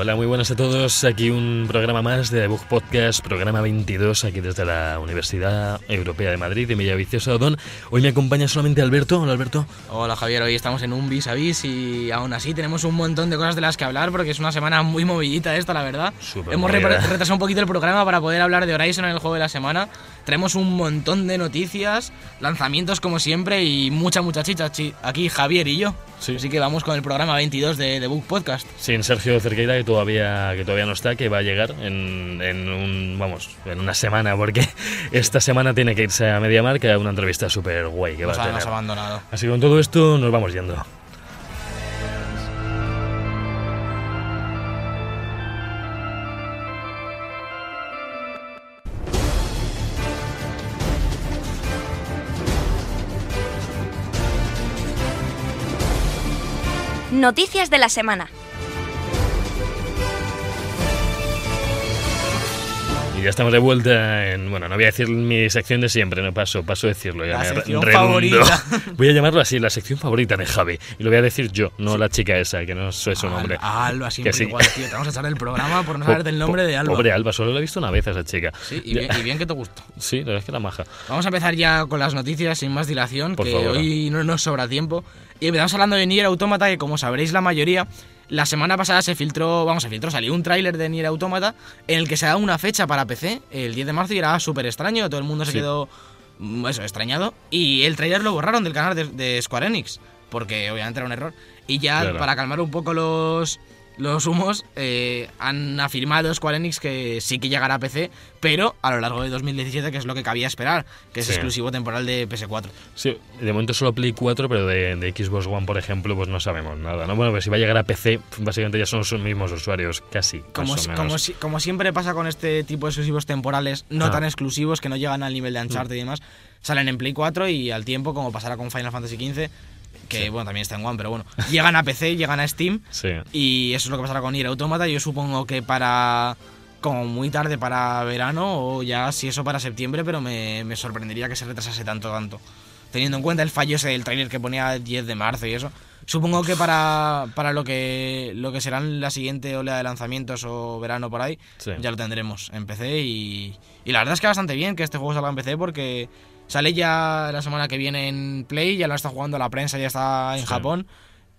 Hola, muy buenas a todos. Aquí un programa más de Bug Podcast, programa 22, aquí desde la Universidad Europea de Madrid, de Villaviciosa Odón. Hoy me acompaña solamente Alberto. Hola, Alberto. Hola Javier, hoy estamos en un vis a vis y aún así tenemos un montón de cosas de las que hablar porque es una semana muy movidita esta, la verdad. Súper Hemos repre- retrasado un poquito el programa para poder hablar de Horizon en el juego de la semana. Tenemos un montón de noticias, lanzamientos como siempre y mucha, mucha chicha. Chi- Aquí Javier y yo. Sí. Así que vamos con el programa 22 de The Book Podcast. Sin Sergio Cerqueira, que todavía, que todavía no está, que va a llegar en, en un, vamos, en una semana, porque esta semana tiene que irse a Mediamar, que una entrevista súper guay que va a tener. abandonado. Así que con todo esto nos vamos yendo. Noticias de la semana. Y ya estamos de vuelta en, bueno, no voy a decir mi sección de siempre, no paso, paso a decirlo. Ya La sección redundo. favorita. Voy a llamarlo así, la sección favorita de Javi. Y lo voy a decir yo, no la chica esa, que no soy su nombre. Alba, Alba, siempre Que sí. igual, tío. Te vamos a echar el programa por no Po- saberte el nombre po- de Alba. Pobre Alba, solo la he visto una vez a esa chica. Sí, y bien, y bien que te gustó. Sí, la verdad es que la maja. Vamos a empezar ya con las noticias sin más dilación, Por que favor. hoy no nos sobra tiempo. Y empezamos hablando de Nier Automata, que como sabréis la mayoría, la semana pasada se filtró, vamos, se filtró, salió un tráiler de Nier Automata en el que se da una fecha para PC, el 10 de marzo, y era súper extraño, todo el mundo se Sí. quedó, mm, eso, extrañado. Y el tráiler lo borraron del canal de, de Square Enix, porque obviamente era un error. Y ya, Claro. para calmar un poco los... Los humos eh, han afirmado Square Enix que sí que llegará a PC, pero a lo largo de 2017, que es lo que cabía esperar, que es Sí. exclusivo temporal de PS4. Sí, de momento solo Play 4, pero de, de Xbox One, por ejemplo, pues no sabemos nada. ¿no? Bueno, pues si va a llegar a PC, básicamente ya son los mismos usuarios, casi. Como, si- como, si- como siempre pasa con este tipo de exclusivos temporales, no Ah. tan exclusivos, que no llegan al nivel de Uncharted y demás, salen en Play 4 y al tiempo, como pasará con Final Fantasy XV, que Sí. bueno, también está en One, pero bueno, llegan a PC, llegan a Steam Sí. y eso es lo que pasará con Nier Automata. Yo supongo que para. como muy tarde para verano o ya si eso para septiembre, pero me, me sorprendería que se retrasase tanto, tanto. Teniendo en cuenta el fallo ese del trailer que ponía 10 de marzo y eso. Supongo que para, para lo que lo que serán la siguiente oleada de lanzamientos o verano por ahí, Sí. ya lo tendremos en PC y, y la verdad es que bastante bien que este juego salga en PC porque sale ya la semana que viene en Play, ya lo está jugando la prensa, ya está en Sí. Japón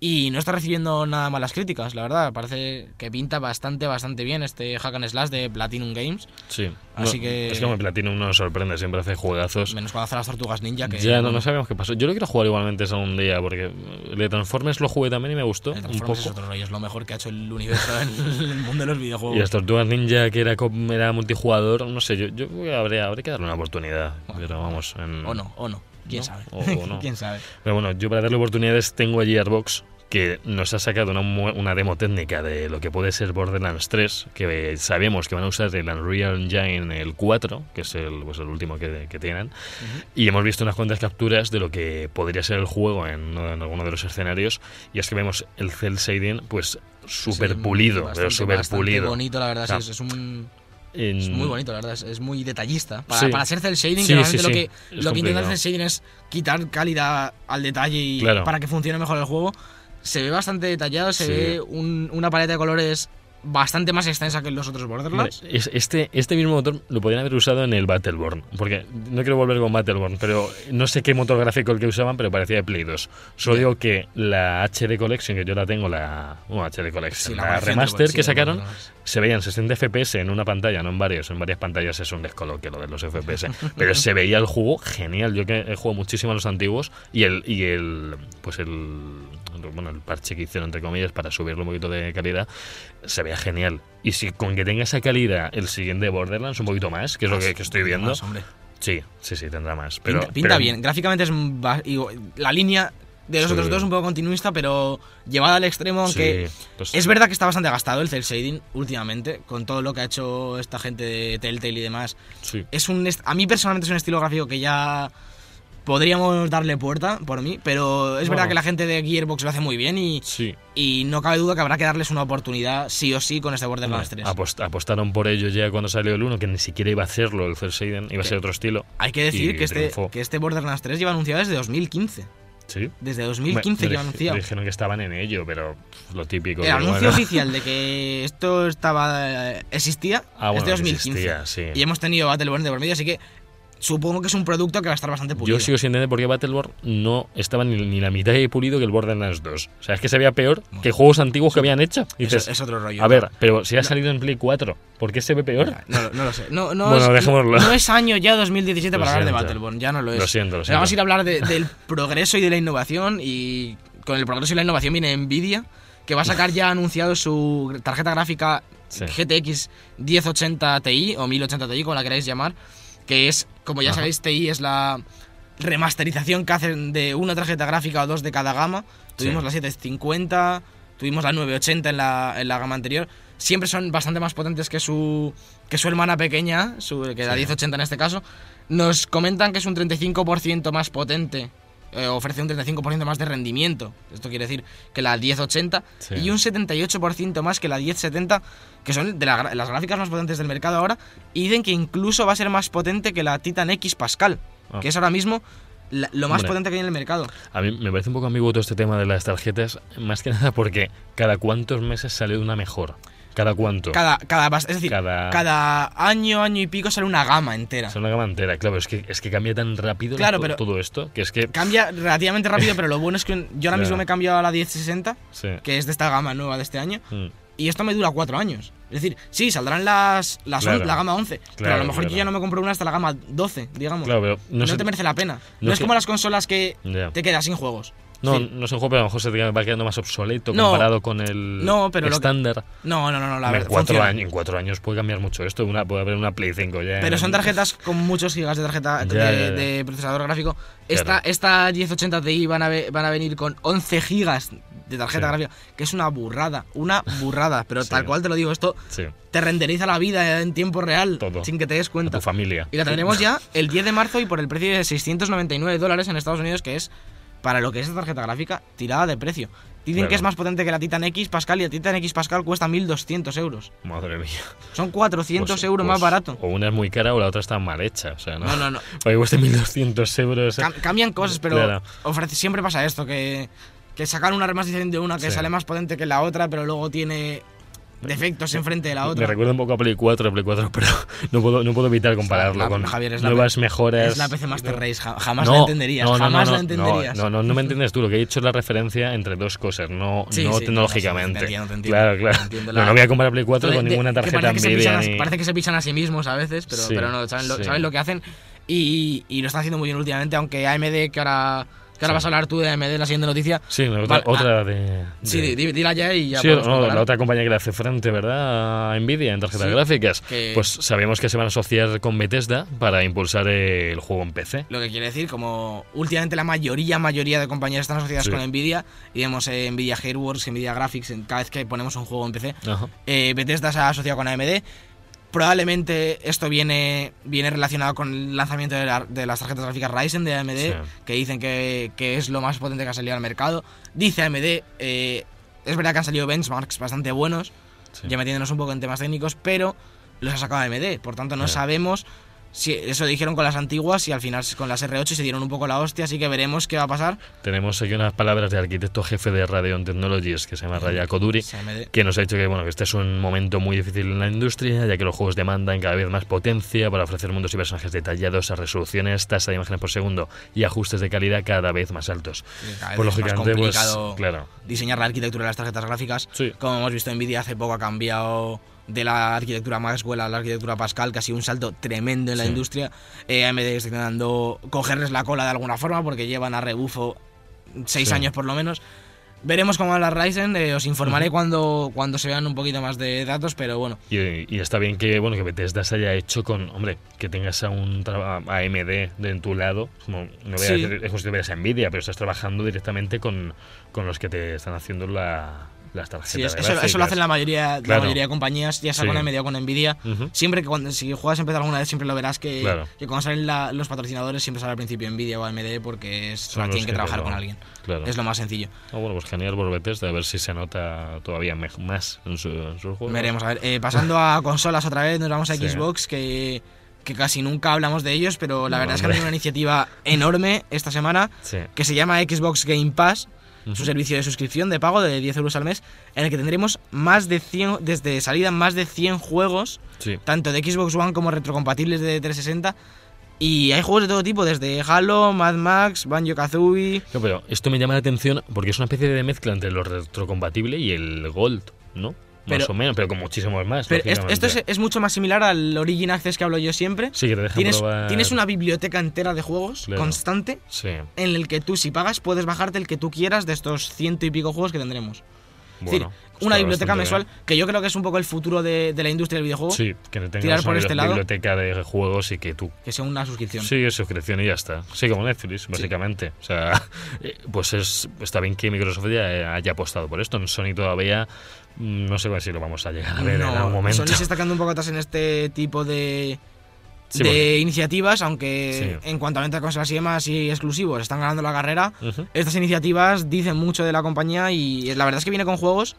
y no está recibiendo nada malas críticas, la verdad. Parece que pinta bastante, bastante bien este Hack and Slash de Platinum Games, Sí. Así No, que- Es que Platinum no nos sorprende, siempre hace juegazos. menos cuando hace las tortugas ninja que... Ya no, no sabemos qué pasó. Yo lo quiero jugar igualmente eso un día, porque de Transformers lo jugué también y me gustó el un Transformers es otro rollo, es lo mejor que ha hecho el universo en el mundo de los videojuegos. Y las Tortugas Ninja, que era, era multijugador, no sé, yo, yo habría, habría que darle una oportunidad. Pero vamos. en- O no, o no, quién ¿No? sabe. O- o no. quién sabe. Pero bueno, yo para darle oportunidades tengo allí Gearbox que nos ha sacado una, una demo técnica de lo que puede ser Borderlands 3, que sabemos que van a usar el Unreal Engine el 4, que es el, pues el último que, que tienen, y hemos visto unas cuantas capturas de lo que podría ser el juego en, en alguno de los escenarios, y es que vemos el cel shading pues súper Sí, pulido, bastante- pero súper pulido. bonito, la verdad, sí, es un... En- Es muy bonito, la verdad, es, es muy detallista. Para, Sí. para hacer cel shading, Sí, sí, lo que, es lo que intenta hacer shading es quitar calidad al detalle y Claro. para que funcione mejor el juego. Se ve bastante detallado, se ve un- una paleta de colores bastante más extensa que en los otros Borderlands. es- Este, este mismo motor lo podrían haber usado en el Battleborn, porque no quiero volver con Battleborn, pero no sé qué motor gráfico el que usaban, pero parecía de Play 2. Solo digo que la HD Collection, que yo la tengo, la bueno, HD Collection, Sí, la, remaster que sacaron, se veían 60 FPS en una pantalla, no en varios, en varias pantallas es un descoloque lo de los FPS, pero se veía el juego genial, yo que he jugado muchísimo a los antiguos y el y el pues el bueno, el parche que hicieron entre comillas para subirle un poquito de calidad se veía genial. Y si con que tenga esa calidad el siguiente Borderlands un poquito más, que es lo que, que estoy viendo, Más, hombre. sí, sí, sí, tendrá más. Pero, pinta pinta pero- bien. Gráficamente es la línea de los Sí. otros dos un poco continuista, pero llevada al extremo, aunque Sí, pues- es verdad que está bastante gastado el cel shading últimamente, con todo lo que ha hecho esta gente de Telltale y demás. sí. Es un a mí personalmente es un estilo gráfico que ya podríamos darle puerta por mí, pero es verdad que la gente de Gearbox lo hace muy bien y, Sí. y no cabe duda que habrá que darles una oportunidad sí o sí con este Borderlands 3. Apost- apostaron por ello ya cuando salió el 1, que ni siquiera iba a hacerlo el First Aiden, iba a ser otro estilo. Hay que decir que este, que este Borderlands 3 lleva anunciado desde 2015. Sí. Desde 2015 Me- me lleva dij- anunciado. dijeron que estaban en ello, pero pff, lo típico. El que, anuncio bueno. oficial de que esto estaba eh, existía Ah, es de que 2015. existía, sí. Y hemos tenido Battleborn de por medio, así que supongo que es un producto que va a estar bastante pulido. Yo sigo sin entender por qué Battleborn no estaba ni, ni la mitad de pulido que el Borderlands 2. O sea, es que se veía peor que juegos antiguos que habían hecho. Y dices, es otro rollo. a ver, pero si ha salido en Play 4, ¿por qué se ve peor? No, no lo sé. No, no Bueno, es, dejémoslo. no es año ya 2017 Lo para hablar de siento. Battleborn, ya no lo es. Lo siento, lo Pero Vamos a siento. ir a hablar de- del progreso y de la innovación y con el progreso y la innovación viene Nvidia, que va a sacar ya anunciado su tarjeta gráfica Sí. GTX 1080 Ti o 1080 Ti, como la queráis llamar, que es, como ya Ajá. sabéis, Ti es la remasterización que hacen de una tarjeta gráfica o dos de cada gama. Tuvimos Sí. la 750, tuvimos la 980 en la, en la gama anterior. Siempre son bastante más potentes que su, que su hermana pequeña, su, que la Sí. 1080 en este caso. Nos comentan que es un 35% más potente, eh, ofrece un 35% más de rendimiento. Esto quiere decir que la 1080 Sí. y un 78% más que la 1070, que son de la las gráficas más potentes del mercado ahora. Y dicen que incluso va a ser más potente que la Titan X Pascal, Ah. que es ahora mismo la- lo más Hombre. potente que hay en el mercado. A mí me parece un poco ambiguo todo este tema de las tarjetas, más que nada porque cada cuántos meses sale una mejor. Cada cuánto. Cada, cada, es decir, Cada- cada... año, año y pico sale una gama entera. Es una gama entera, claro, es que, es que cambia tan rápido Claro, pero- todo esto, que es que... Cambia relativamente rápido, pero lo bueno es que yo ahora mismo me he cambiado a la 1060, Sí. que es de esta gama nueva de este año, Mm. y esto me dura cuatro años. Es decir, sí, saldrán las, las on- Claro. la gama 11, pero a lo mejor yo ya no me compro una hasta la gama 12, digamos. Claro, pero no, te merece la pena. No, no es como las consolas que te quedas sin juegos. No, Sí. no es un juego, pero a lo mejor se te va quedando más obsoleto No. comparado con el No, pero lo que- estándar. No, no, no, no, la verdad. en, cuatro años, en cuatro años puede cambiar mucho esto. Una, puede haber una Play 5 ya. Pero en- son tarjetas con muchos gigas de tarjeta Ya, de, ya, ya. de procesador gráfico. Esta, Claro. esta 1080 Ti van a, ve- van a venir con 11 gigas de tarjeta Sí. gráfica, que es una burrada, una burrada. Pero Sí. tal cual te lo digo, esto Sí, te renderiza la vida en tiempo real, Todo. sin que te des a cuenta. tu familia. Y la tendremos ya el 10 de marzo y por el precio de 699 dólares en Estados Unidos, que es, para lo que es esta tarjeta gráfica, tirada de precio. Dicen Claro. que es más potente que la Titan X Pascal y la Titan X Pascal cuesta 1.200 euros. Madre mía. Son 400 Pues- euros pues más barato. O una es muy cara o la otra está mal hecha. O sea, no. No, no, no. Porque cuesta 1200 euros. Cam- cambian cosas, pero Claro. ofrece, siempre pasa esto, que, que sacan una remasterización de una que Sí. sale más potente que la otra, pero luego tiene defectos enfrente de la Me otra. recuerda un poco a Play 4, Play 4, pero no puedo, no puedo evitar compararlo la- con Javier, es la nuevas mejoras. Es la PC Master Race, ja- jamás No, la entenderías, no, no, jamás la entenderías. No, no, no me entiendes tú. Lo que he dicho es la referencia entre dos cosas, no, Sí, no sí, tecnológicamente. no, sí, te entiendo, te entiendo. claro, claro. La- no voy a comparar Play 4 De- con de- ninguna tarjeta parece que, pisan ni- parece que se pisan a sí mismos a veces, pero, Sí, pero no, saben lo, sí. saben lo que hacen y, y lo están haciendo muy bien últimamente, aunque AMD, que ahora, que ahora vas a hablar tú de AMD en la siguiente noticia. Sí, la otra, Vale, otra de, Sí, de- dila ya y ya Sí, no, la otra compañía que le hace frente, ¿verdad? A Nvidia en tarjetas Sí, gráficas. que- Pues sabemos que se van a asociar con Bethesda para impulsar el juego en PC. Lo que quiere decir, como últimamente la mayoría, mayoría de compañías están asociadas Sí. con Nvidia, y vemos eh, Nvidia Hairworks, Nvidia Graphics, cada vez que ponemos un juego en PC, eh, Bethesda se ha asociado con AMD. Probablemente esto viene, viene relacionado con el lanzamiento de, la- de las tarjetas gráficas Ryzen de AMD, Sí. que dicen que, que es lo más potente que ha salido al mercado. Dice AMD, eh, es verdad que han salido benchmarks bastante buenos, Sí. ya metiéndonos un poco en temas técnicos, pero los ha sacado AMD, por tanto no sabemos si eso dijeron con las antiguas y al final con las R8 se dieron un poco la hostia, así que veremos qué va a pasar. Tenemos aquí unas palabras del arquitecto jefe de Radeon Technologies que se llama Raya Koduri. Sí, que nos ha dicho que bueno que este es un momento muy difícil en la industria, ya que los juegos demandan cada vez más potencia para ofrecer mundos y personajes detallados a resoluciones, tasa de imágenes por segundo y ajustes de calidad cada vez más altos. Sí, más lógicamente, pues claro. diseñar la arquitectura de las tarjetas gráficas. Sí. Como hemos visto, Nvidia hace poco ha cambiado de la arquitectura Maxwell a la arquitectura Pascal, que ha sido un salto tremendo en la Sí. industria. Eh, AMD está intentando cogerles la cola de alguna forma porque llevan a rebufo seis Sí. años por lo menos. Veremos cómo va la Ryzen, eh, os informaré cuando, cuando se vean un poquito más de datos, pero bueno, Y, y está bien que bueno que Bethesda se haya hecho con, hombre, que tengas a un a AMD de en tu lado, como no voy a decir, es como si tuvieras a Nvidia, pero estás trabajando directamente con, con los que te están haciendo la las tarjetas. Sí, es- eso, lo hacen la mayoría, la mayoría de compañías, ya sea Sí. con AMD o con Nvidia. Siempre que cuando si juegas a empezar alguna vez siempre lo verás que, Claro. que cuando salen la- los patrocinadores siempre sale al principio Nvidia o AMD porque es, tienen que que trabajar lo- con alguien. Claro. Es lo más sencillo. Ah, bueno, pues genial por Bethesda, a ver si se nota todavía más en, su, en sus juegos. Veremos, a ver. eh, pasando a consolas otra vez, nos vamos a Sí. Xbox, que, que casi nunca hablamos de ellos, pero la No, verdad es que han tenido una iniciativa enorme esta semana Sí. que se llama Xbox Game Pass, su servicio de suscripción de pago de 10 euros al mes, en el que tendremos más de 100, desde salida más de 100 juegos, Sí. tanto de Xbox One como retrocompatibles de 360. Y hay juegos de todo tipo, desde Halo, Mad Max, Banjo Kazooie. No, pero esto me llama la atención porque es una especie de mezcla entre lo retrocompatible y el Gold, ¿no? Pero- más o menos, pero con muchísimos más. Pero esto es, es mucho más similar al Origin Access que hablo yo siempre. Sí, que te dejan Tienes, probar... tienes una biblioteca entera de juegos Claro. constante Sí, en el que tú, si pagas, puedes bajarte el que tú quieras de estos ciento y pico juegos que tendremos. bueno. es decir, una biblioteca mensual que yo creo que es un poco el futuro de, de la industria del videojuego. Sí, que tengas tirar por una este lado. biblioteca de juegos y que tú que sea una suscripción. Sí, es suscripción y ya está. Sí, como Netflix, básicamente. O sea, eh, pues es, está bien que Microsoft ya haya apostado por esto. En Sony todavía no sé si lo vamos a llegar a ver en No, algún momento. Sony se está quedando un poco atrás en este tipo de, Sí, de porque- iniciativas, aunque Sí. en cuanto a venta de consolas y demás y exclusivos están ganando la carrera. Estas iniciativas dicen mucho de la compañía y la verdad es que viene con juegos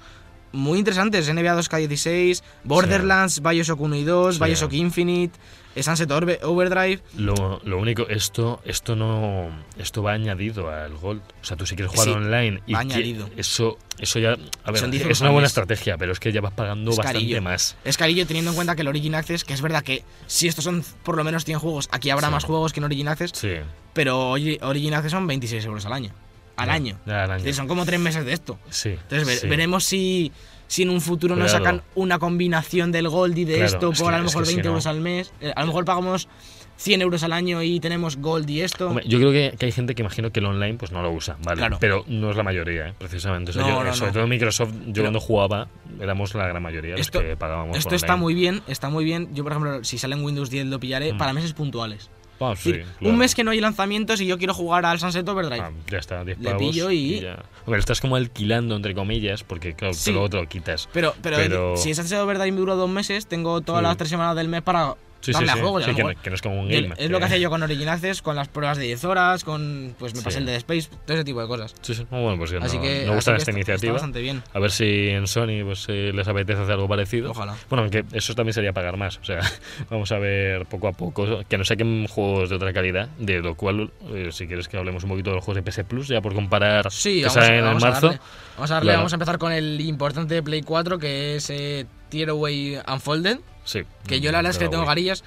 muy interesantes. NBA 2K16, Borderlands, Bioshock 1 y 2, Sí. Bioshock Infinite, Sunset Overdrive. Lo, lo único, esto esto no esto va añadido al Gold. O sea, tú si quieres jugar Sí, online y va añadido. eso eso ya a ver, Son 10 es una buena estrategia, pero es que ya vas pagando Es bastante carillo. más. Es carillo teniendo en cuenta que el Origin Access, que es verdad que si estos son por lo menos 100 juegos, aquí habrá Sí. más juegos que en Origin Access, Sí. pero Ori- Origin Access son 26 euros al año. Al Ya, año. ya, al Es año. decir, son como tres meses de esto. Sí. Entonces ve- sí. veremos si, si en un futuro nos Claro. sacan una combinación del Gold y de Claro, esto es por que- a lo mejor que si 20 no- euros al mes. Eh, a lo mejor pagamos 100 euros al año y tenemos Gold y esto. Hombre, yo creo que, que hay gente que imagino que el online pues no lo usa, ¿vale? Claro. Pero no es la mayoría, ¿eh? precisamente. O sea, No, yo- no, sobre no. todo Microsoft, yo Pero- cuando jugaba, éramos la gran mayoría Esto- los que pagábamos Esto por está online. muy bien, está muy bien. Yo, por ejemplo, si sale en Windows 10 lo pillaré Mm. para meses puntuales. Ah, sí, decir, claro. Un mes que no hay lanzamientos y yo quiero jugar al Sunset Overdrive. Ah, ya está, 10 Le pillo y- ya. Hombre, estás como alquilando, entre comillas, porque claro, Sí. luego te lo quitas. Pero, pero, Pero- si Sunset Overdrive me dura dos meses, tengo todas Sí. las tres semanas del mes para Sí, sí, a sí. a que, no, que no es como un game. es lo que hacía yo con Origin Access, con las pruebas de 10 horas, con pues me pasé el de Space, todo ese tipo de cosas. Sí, sí. Bueno, pues Así no- que, me gusta así esta iniciativa. Está bastante bien. A ver si en Sony pues, eh, les apetece hacer algo parecido. Ojalá. Bueno, aunque eso también sería pagar más. O sea, vamos a ver poco a poco. Que nos saquen juegos de otra calidad. De lo cual, eh, si quieres que hablemos un poquito de los juegos de PS Plus, ya por comparar. Sí, vamos, a- en vamos a marzo. darle. Vamos a darle, Claro. vamos a empezar con el importante de Play 4, que es eh, Tearaway Unfolded. Sí. Que yo la verdad es que tengo garillas.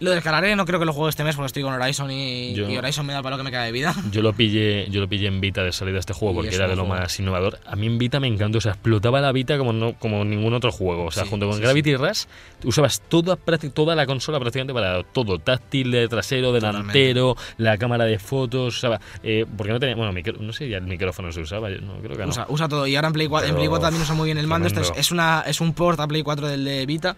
Lo descargaré, no creo que lo juegue este mes porque estoy con Horizon y, Yo- y Horizon me da para lo que me queda de vida. Yo lo pillé, yo lo pillé en Vita de salida este juego porque era de lo juego. más innovador. A mí en Vita me encantó, o sea, explotaba la Vita como no, como ningún otro juego. O sea, Sí, junto con sí, Gravity Rush, usabas toda, toda la consola prácticamente para todo. Táctil, de trasero, delantero, la cámara de fotos, usaba. Eh, porque no tenía. Bueno, micro- no sé, ya el micrófono se usaba, yo no creo que no. Usa, usa todo. Y ahora en Play 4, en Pero- Play 4 también usa muy bien el mando. Esto es, es una, es un port a Play 4 del de Vita.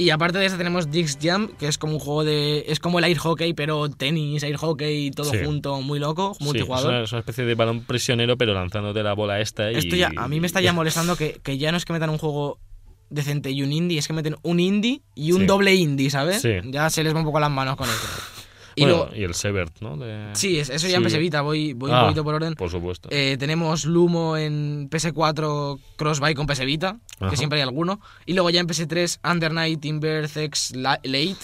Y aparte de eso tenemos Dix Jam, que es como un juego de... Es como el air hockey, pero tenis, air hockey, todo Sí. junto, muy loco, Sí, es, multijugador. una, es una especie de balón prisionero, pero lanzándote la bola esta. Y, Esto ya, a mí me está ya molestando que, que ya no es que metan un juego decente y un indie, es que meten un indie y un Sí. doble indie, ¿sabes? Sí. Ya se les va un poco las manos con eso. Y Bueno, luego, y el Severt, ¿no? De- sí, es- eso ya en. PS voy, voy Ah, un poquito por orden. Por supuesto. Eh, tenemos Lumo en PS4 Crossbuy con PS Vita, Ajá. que siempre hay alguno. Y luego ya en PS3 Under Night, La- Late,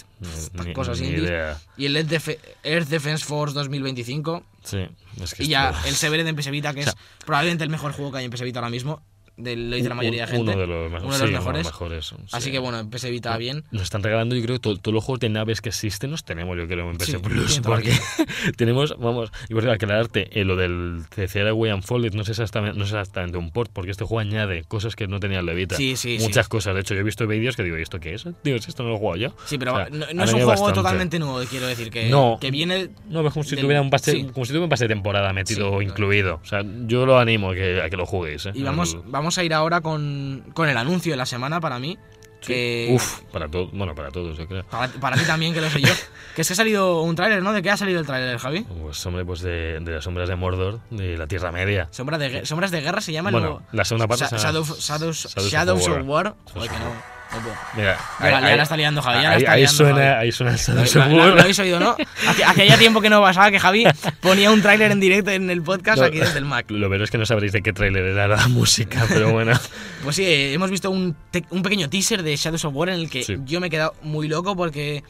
Ni- cosas ni indies. y el Earth, Def- Earth Defense Force 2025. Sí, es que Y ya esto- el Severed en PS Vita, que O sea, es probablemente el mejor juego que hay en PS Vita ahora mismo. De, lo dice la mayoría de gente. Uno de los, mejores. Uno de los sí, mejores. mejores, Así sí. que bueno, en PS Vita bien. Nos están regalando, yo creo, to- todos los juegos de naves que existen los tenemos, yo creo, en PS Sí, Plus. Porque tenemos, vamos, y por aclararte, eh, lo del CCR Way Unfolded no es, exactamente, no es exactamente un port, porque este juego añade cosas que no tenía el Levita. Sí, sí, Muchas cosas. De hecho, yo he visto vídeos que digo, ¿y esto qué es? Dios, esto no lo he jugado yo. Sí, pero O sea, no, no es un juego bastante. totalmente nuevo, quiero decir, que, No. que viene... No, es como si del- tuviera un pase, como si tuviera un pase de temporada metido incluido. O sea, yo lo animo a que, a que lo juguéis. ¿eh? Y vamos, El- vamos a ir ahora con, con el anuncio de la semana para mí. Sí. Que, Uf, para todos, bueno, para todos, yo creo. Para, para ti también, que lo sé yo. que es que ha salido un tráiler, ¿no? ¿De qué ha salido el tráiler, Javi? Pues hombre, pues de, de las sombras de Mordor, de la Tierra Media. Sombra de, Sombras de Guerra se llama Bueno, la segunda parte Sa- Shadows, Shadows, Shadows of War. War. Joder, que no. Mira, Ya la- ya está liando, Javi, ya ahí, está ahí liando, suena, Javi. ahí suena el Shadows lo- habéis oído, ¿no? Hacía tiempo que no pasaba que Javi ponía un tráiler en directo en el podcast No. aquí desde el Mac. Lo peor es que no sabréis de qué tráiler era la música, pero bueno. Pues sí, eh, hemos visto un, pequeño teaser de Shadows of War en el que Sí. yo me he quedado muy loco porque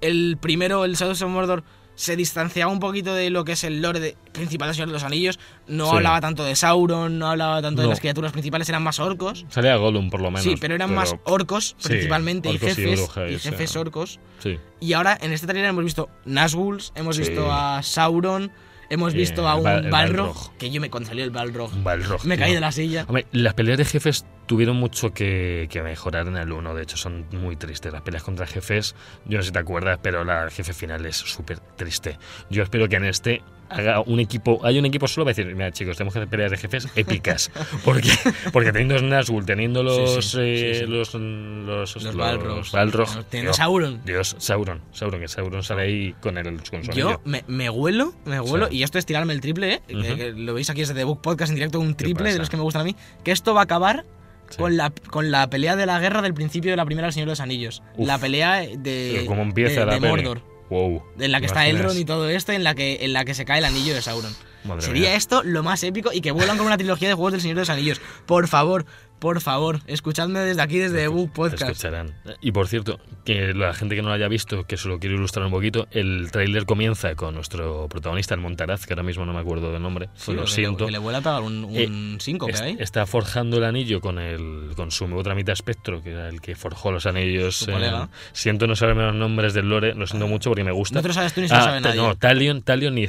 el primero, el Shadows of Mordor, se distanciaba un poquito de lo que es el lore de- principal de Señor de los Anillos. No Sí. hablaba tanto de Sauron, no hablaba tanto de las criaturas principales, eran más orcos. Salía Gollum, por lo menos. sí, pero eran más orcos sí, principalmente orcos y y jefes, brujas, y o sea. jefes orcos. Sí. Y ahora en este trailer hemos visto Nazguls, hemos visto a Sauron, hemos Sí, visto a un Balrog, Balrog. que yo me cuando salió el Balrog Balrog. me tío. caí de la silla. Hombre, las peleas de jefes tuvieron mucho que, que mejorar en el 1. De hecho, son muy tristes. Las peleas contra jefes, yo no sé si te acuerdas, pero la jefe final es súper triste. Yo espero que en este haga un equipo. Hay un equipo solo para decir: Mira, chicos, tenemos que hacer peleas de jefes épicas. Porque, porque teniendo Nazgûl, teniendo los. Sí, sí, eh, sí, los, los, Los Balrogs. Balrog, Teniendo Dios, Sauron. Dios, Sauron. Sauron, que Sauron sale ahí con el con su Yo me, me huelo, me huelo, y esto es tirarme el triple, ¿eh? Ujú. que, que lo veis aquí desde The Book Podcast en directo, un triple de los que me gustan a mí, que esto va a acabar Sí. con, la, con la pelea de la guerra del principio de la primera del Señor de los Anillos. Uf. La pelea de, Pero cómo empieza de, la de. Mordor, Wow. en la que ¿te está? Elrond y todo esto, en la que, en la que se cae el anillo de Sauron. Madre Sería mía. esto lo más épico y que vuelvan con una trilogía de juegos del Señor de los Anillos. Por favor, por favor, escuchadme desde aquí, desde Book Podcast. Escucharán. Y por cierto, que la gente que no lo haya visto, que se lo quiero ilustrar un poquito, el tráiler comienza con nuestro protagonista, el Montaraz, que ahora mismo no me acuerdo del nombre, Sí, lo que le- siento. Que le vuela a pegar un, Eh, un síncope Es- ahí. está forjando el anillo con el con su otra mitad espectro, que era el que forjó los anillos. Colega. siento no saberme los nombres del lore, lo siento mucho porque me gusta. No te lo sabes tú ni se lo Ah, sabe ta- nadie. No, Talion, Talion y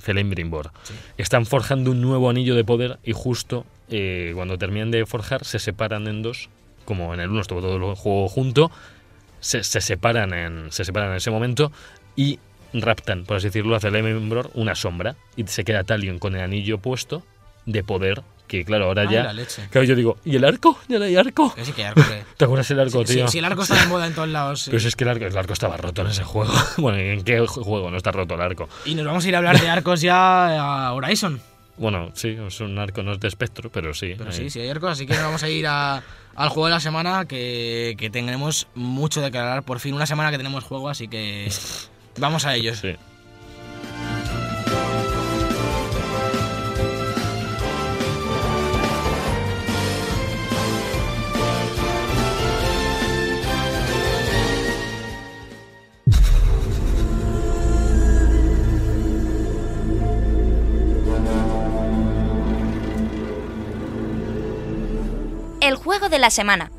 Celeimbrimbor. Sí. Están forjando un nuevo anillo de poder y justo eh, cuando terminan de forjar se separan en dos, como en el 1 estuvo todo el juego junto, se, se separan en se separan en ese momento y raptan, por así decirlo, a Celeimbrimbor una sombra y se queda Talion con el anillo puesto de poder que claro, ahora Ay, ya la leche. Claro, yo digo, ¿y el arco? ¿Ya no hay arco? Sí que ¿Te acuerdas el arco, Sí, tío? sí, sí, el arco está de moda en todos lados. sí. Pero es que el arco, el arco estaba roto en ese juego. bueno, ¿y ¿en qué juego no está roto el arco? Y nos vamos a ir a hablar de arcos ya a Horizon. Bueno, sí, es un arco no es de espectro, pero sí. Pero ahí. sí, sí hay arcos, así que vamos a ir a- al juego de la semana que, que tendremos mucho de hablar. Por fin, una semana que tenemos juego, así que vamos a ellos. Sí. De la semana.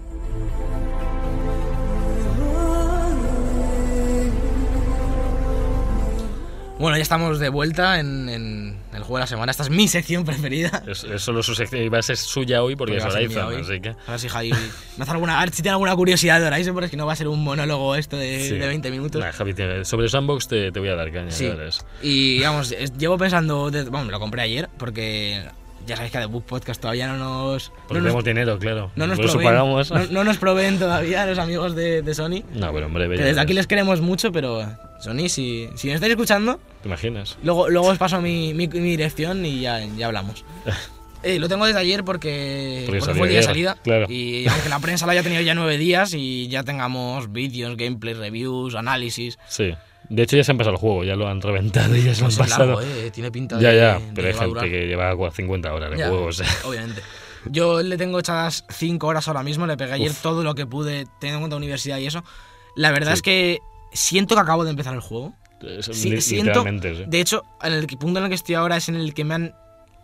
Bueno, ya estamos de vuelta en, en el juego de la semana. Esta es mi sección preferida. Es, es solo su sección y va a ser suya hoy porque, Porque es hoy. así que. A ver si Javi me hace alguna, a ver si tiene alguna curiosidad de Horizon, porque es que no va a ser un monólogo esto de, Sí. de 20 minutos. Nah, Javi, sobre Sandbox te, te voy a dar caña, Sí. Y vamos, llevo pensando, bueno, me lo compré ayer porque ya sabéis que a The Book Podcast todavía no nos... Porque no nos, tenemos dinero, claro. no nos proveen, pagamos. no, no nos proveen todavía los amigos de, de Sony. No, pero hombre, Que desde aquí les queremos mucho, pero Sony, si, si me estáis escuchando, ¿Te imaginas? luego, luego os paso mi, mi- mi dirección y ya, ya hablamos. Eh, lo tengo desde ayer porque, Porque porque salió fue el día de salida. claro. Y aunque la prensa lo haya tenido ya nueve días y ya tengamos vídeos, gameplay, reviews, análisis. Sí. De hecho, ya se han pasado el juego, ya lo han reventado y ya se lo han Pues es pasado. largo, eh, Tiene pinta ya, de. ya, de pero hay gente que lleva 50 horas de Ya, juego, o sea. Obviamente. Yo le tengo echadas 5 horas ahora mismo, le pegué ayer Uf. todo lo que pude, teniendo en cuenta universidad y eso. La verdad Sí. es que siento que acabo de empezar el juego. Es- Sí, siento- sí. De hecho, en el punto en el que estoy ahora es en el que me han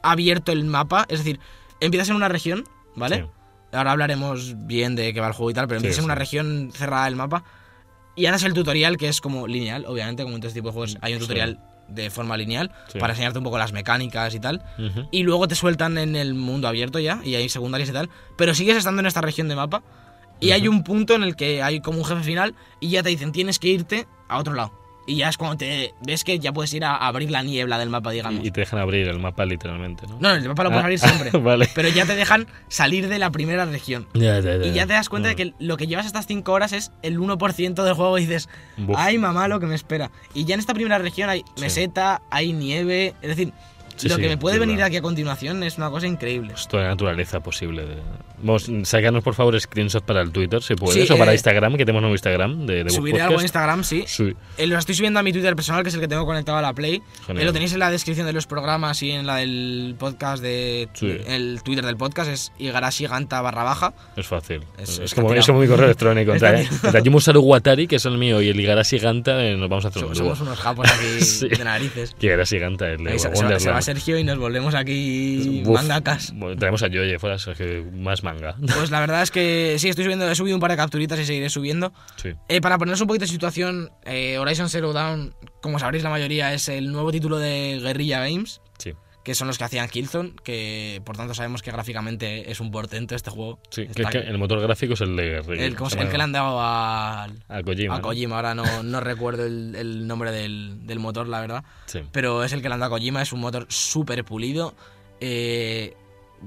abierto el mapa. Es decir, empiezas en una región, ¿vale? Ahora hablaremos bien de qué va el juego y tal, pero empiezas en una región cerrada del mapa y haces el tutorial que es como lineal, obviamente, como en todo este tipo de juegos hay un Sí. tutorial de forma lineal Sí. para enseñarte un poco las mecánicas y tal. Y luego te sueltan en el mundo abierto ya, y hay secundarias y tal. Pero sigues estando en esta región de mapa. Y hay un punto en el que hay como un jefe final y ya te dicen tienes que irte a otro lado. Y ya es cuando te ves que ya puedes ir a abrir la niebla del mapa, digamos. Y, te dejan abrir el mapa literalmente, ¿no? No, el mapa lo puedes Ah, abrir siempre. vale. Pero ya te dejan salir de la primera región. Ya, ya, ya. Y ya te das cuenta de No. que lo que llevas estas 5 horas es el 1% del juego y dices, Buf. ay mamá, lo que me espera. Y ya en esta primera región hay Sí. meseta, hay nieve, es decir, Sí, lo sí, que me puede venir aquí a continuación es una cosa increíble. Toda la naturaleza posible. de- Sácanos por favor screenshots para el Twitter, si puedes, Sí, o para eh, Instagram, que tenemos nuevo Instagram de, de Subiré algo en Instagram, sí. Sí, Eh, lo estoy subiendo a mi Twitter personal, que es el que tengo conectado a la Play. Eh, lo tenéis en la descripción de los programas y en la del podcast de Sí. el Twitter del podcast es Igarashi Ganta barra baja. es fácil. Es- Es, como, es como mi correo electrónico. Entre, Yumusaru Watari, que es el mío, y el Igarashi Ganta, eh, nos vamos a hacer un somos unos japos aquí de narices. Que Igarashi Ganta, el de se, se va. Sergio y nos volvemos aquí Buf. mangakas. Bueno, traemos a Yoye fuera, Sergio, más manga. Pues la verdad es que sí, estoy subiendo, he subido un par de capturitas y seguiré subiendo. Sí. Eh, para poneros un poquito de situación, eh, Horizon Zero Dawn, como sabréis la mayoría, es el nuevo título de Guerrilla Games, Sí. que son los que hacían Killzone, que por tanto sabemos que gráficamente es un portento este juego. Sí, que, Está- que el motor gráfico es el de Guerrilla. el, ¿cómo se- Se el que le han dado A Kojima. a. Kojima, ahora no, no recuerdo el, el nombre del, del motor, la verdad. Sí. Pero es el que le han dado a Kojima, es un motor súper pulido, eh,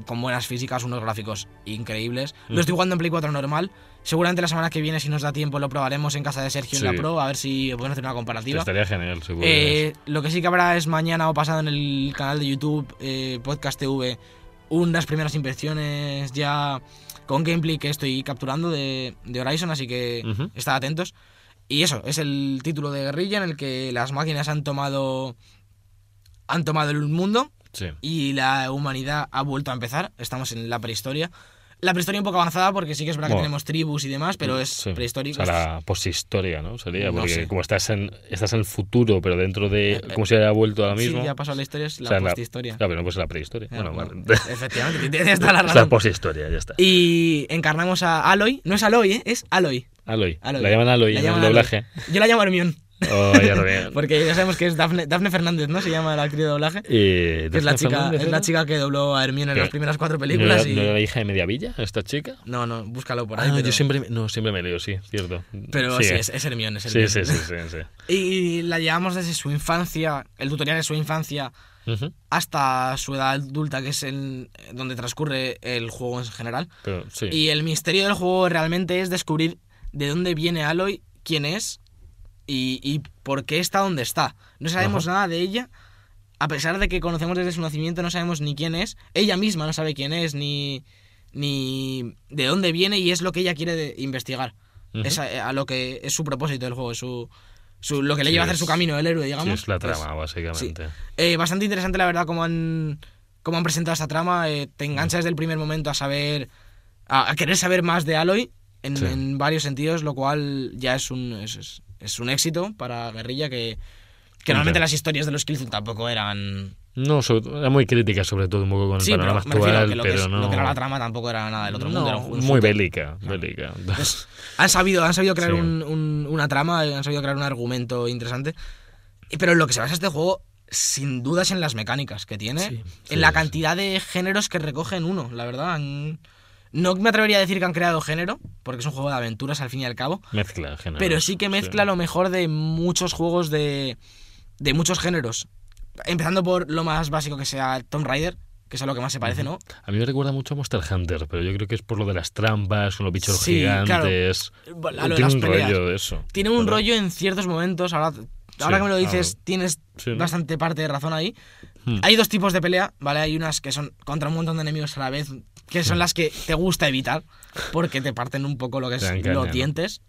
con buenas físicas, unos gráficos increíbles. Lo estoy jugando en Play 4 normal. Seguramente la semana que viene, si nos da tiempo, lo probaremos en casa de Sergio Sí. en la Pro, a ver si podemos hacer una comparativa. Estaría genial, seguro. Eh, lo que sí que habrá es mañana o pasado en el canal de YouTube, eh, Podcast TV, unas primeras impresiones ya con gameplay que estoy capturando de, de Horizon, así que Ujú. estad atentos. Y eso, es el título de guerrilla en el que las máquinas han tomado han tomado el mundo Sí. y la humanidad ha vuelto a empezar. Estamos en la prehistoria. La prehistoria un poco avanzada porque sí que es verdad que Bueno. tenemos tribus y demás, pero es Sí. prehistórico. O sea, la poshistoria, ¿no? Sería, No porque sé. como estás en, estás en el futuro, pero dentro de. Eh, como si hubiera vuelto ahora Sí, mismo. ya ha pasado la historia, es la o sea, posthistoria. Claro, pero no pues la prehistoria. Eh, bueno, bueno, vale. Efectivamente, tienes toda la Es la razón. poshistoria, ya está. Y encarnamos a Aloy. No es Aloy, ¿eh? es Aloy. Aloy. Aloy. La llaman Aloy La en el llaman Aloy. doblaje. Yo la llamo Hermión. Oh, ya lo veo. Porque ya sabemos que es Dafne, Dafne Fernández, ¿no? Se llama la actriz de doblaje. Que es la chica, es la chica que dobló a Hermione en las primeras cuatro ¿No era, películas. no era la hija de Mediavilla, esta chica? No, no, búscalo por ahí. Ah, pero yo siempre, me- no, siempre me leo, sí, cierto. pero sí, es, es Hermione. Es sí, Hermione. sí, sí, sí, sí. Y la llevamos desde su infancia, el tutorial de su infancia, hasta su edad adulta, que es en donde transcurre el juego en general. Pero sí. Y el misterio del juego realmente es descubrir de dónde viene Aloy, quién es y, y por qué está donde está. No sabemos nada de ella. A pesar de que conocemos desde su nacimiento, no sabemos ni quién es. Ella misma no sabe quién es, ni, ni de dónde viene y es lo que ella quiere de- investigar. Es a, a lo que es su propósito del juego, es su, su- lo que le Sí, lleva a hacer su camino, el héroe, Sí, digamos. es la Pues, trama, básicamente. eh, bastante interesante, la verdad, cómo han, cómo han presentado esta trama. eh, te engancha desde el primer momento a saber. a, a querer saber más de Aloy en, varios sentidos, lo cual ya es un, es, es- es un éxito para Guerrilla que. Que Hombre. normalmente las historias de los Killzone tampoco eran. No, sobre todo- era muy crítica, sobre todo un poco con el Sí, panorama actual, que lo que, pero es- no. lo que era la trama tampoco era nada del otro mundo. No, un- muy bélica, bélica. Entonces, han sabido, han sabido crear Sí. un- un- una trama, han sabido crear un argumento interesante. Pero lo que se basa este juego, sin dudas, en las mecánicas que tiene, Sí, en la cantidad de géneros que recoge en uno, la verdad. Han- No me atrevería a decir que han creado género, porque es un juego de aventuras al fin y al cabo, Mezcla, género. pero sí que mezcla lo mejor de muchos juegos de, de muchos géneros. Empezando por lo más básico que sea Tomb Raider, que es a lo que más se parece, ¿no? A mí me recuerda mucho a Monster Hunter, pero yo creo que es por lo de las trampas, con los bichos Sí, claro. gigantes. A lo de Tiene un peleas. rollo de eso. Tiene un ¿verdad? rollo en ciertos momentos. Ahora, ahora Sí, que me lo dices, tienes sí, ¿no? bastante parte de razón ahí. Hmm. Hay dos tipos de pelea, ¿vale? Hay unas que son contra un montón de enemigos a la vez, que son las que te gusta evitar, porque te parten un poco lo que es los dientes.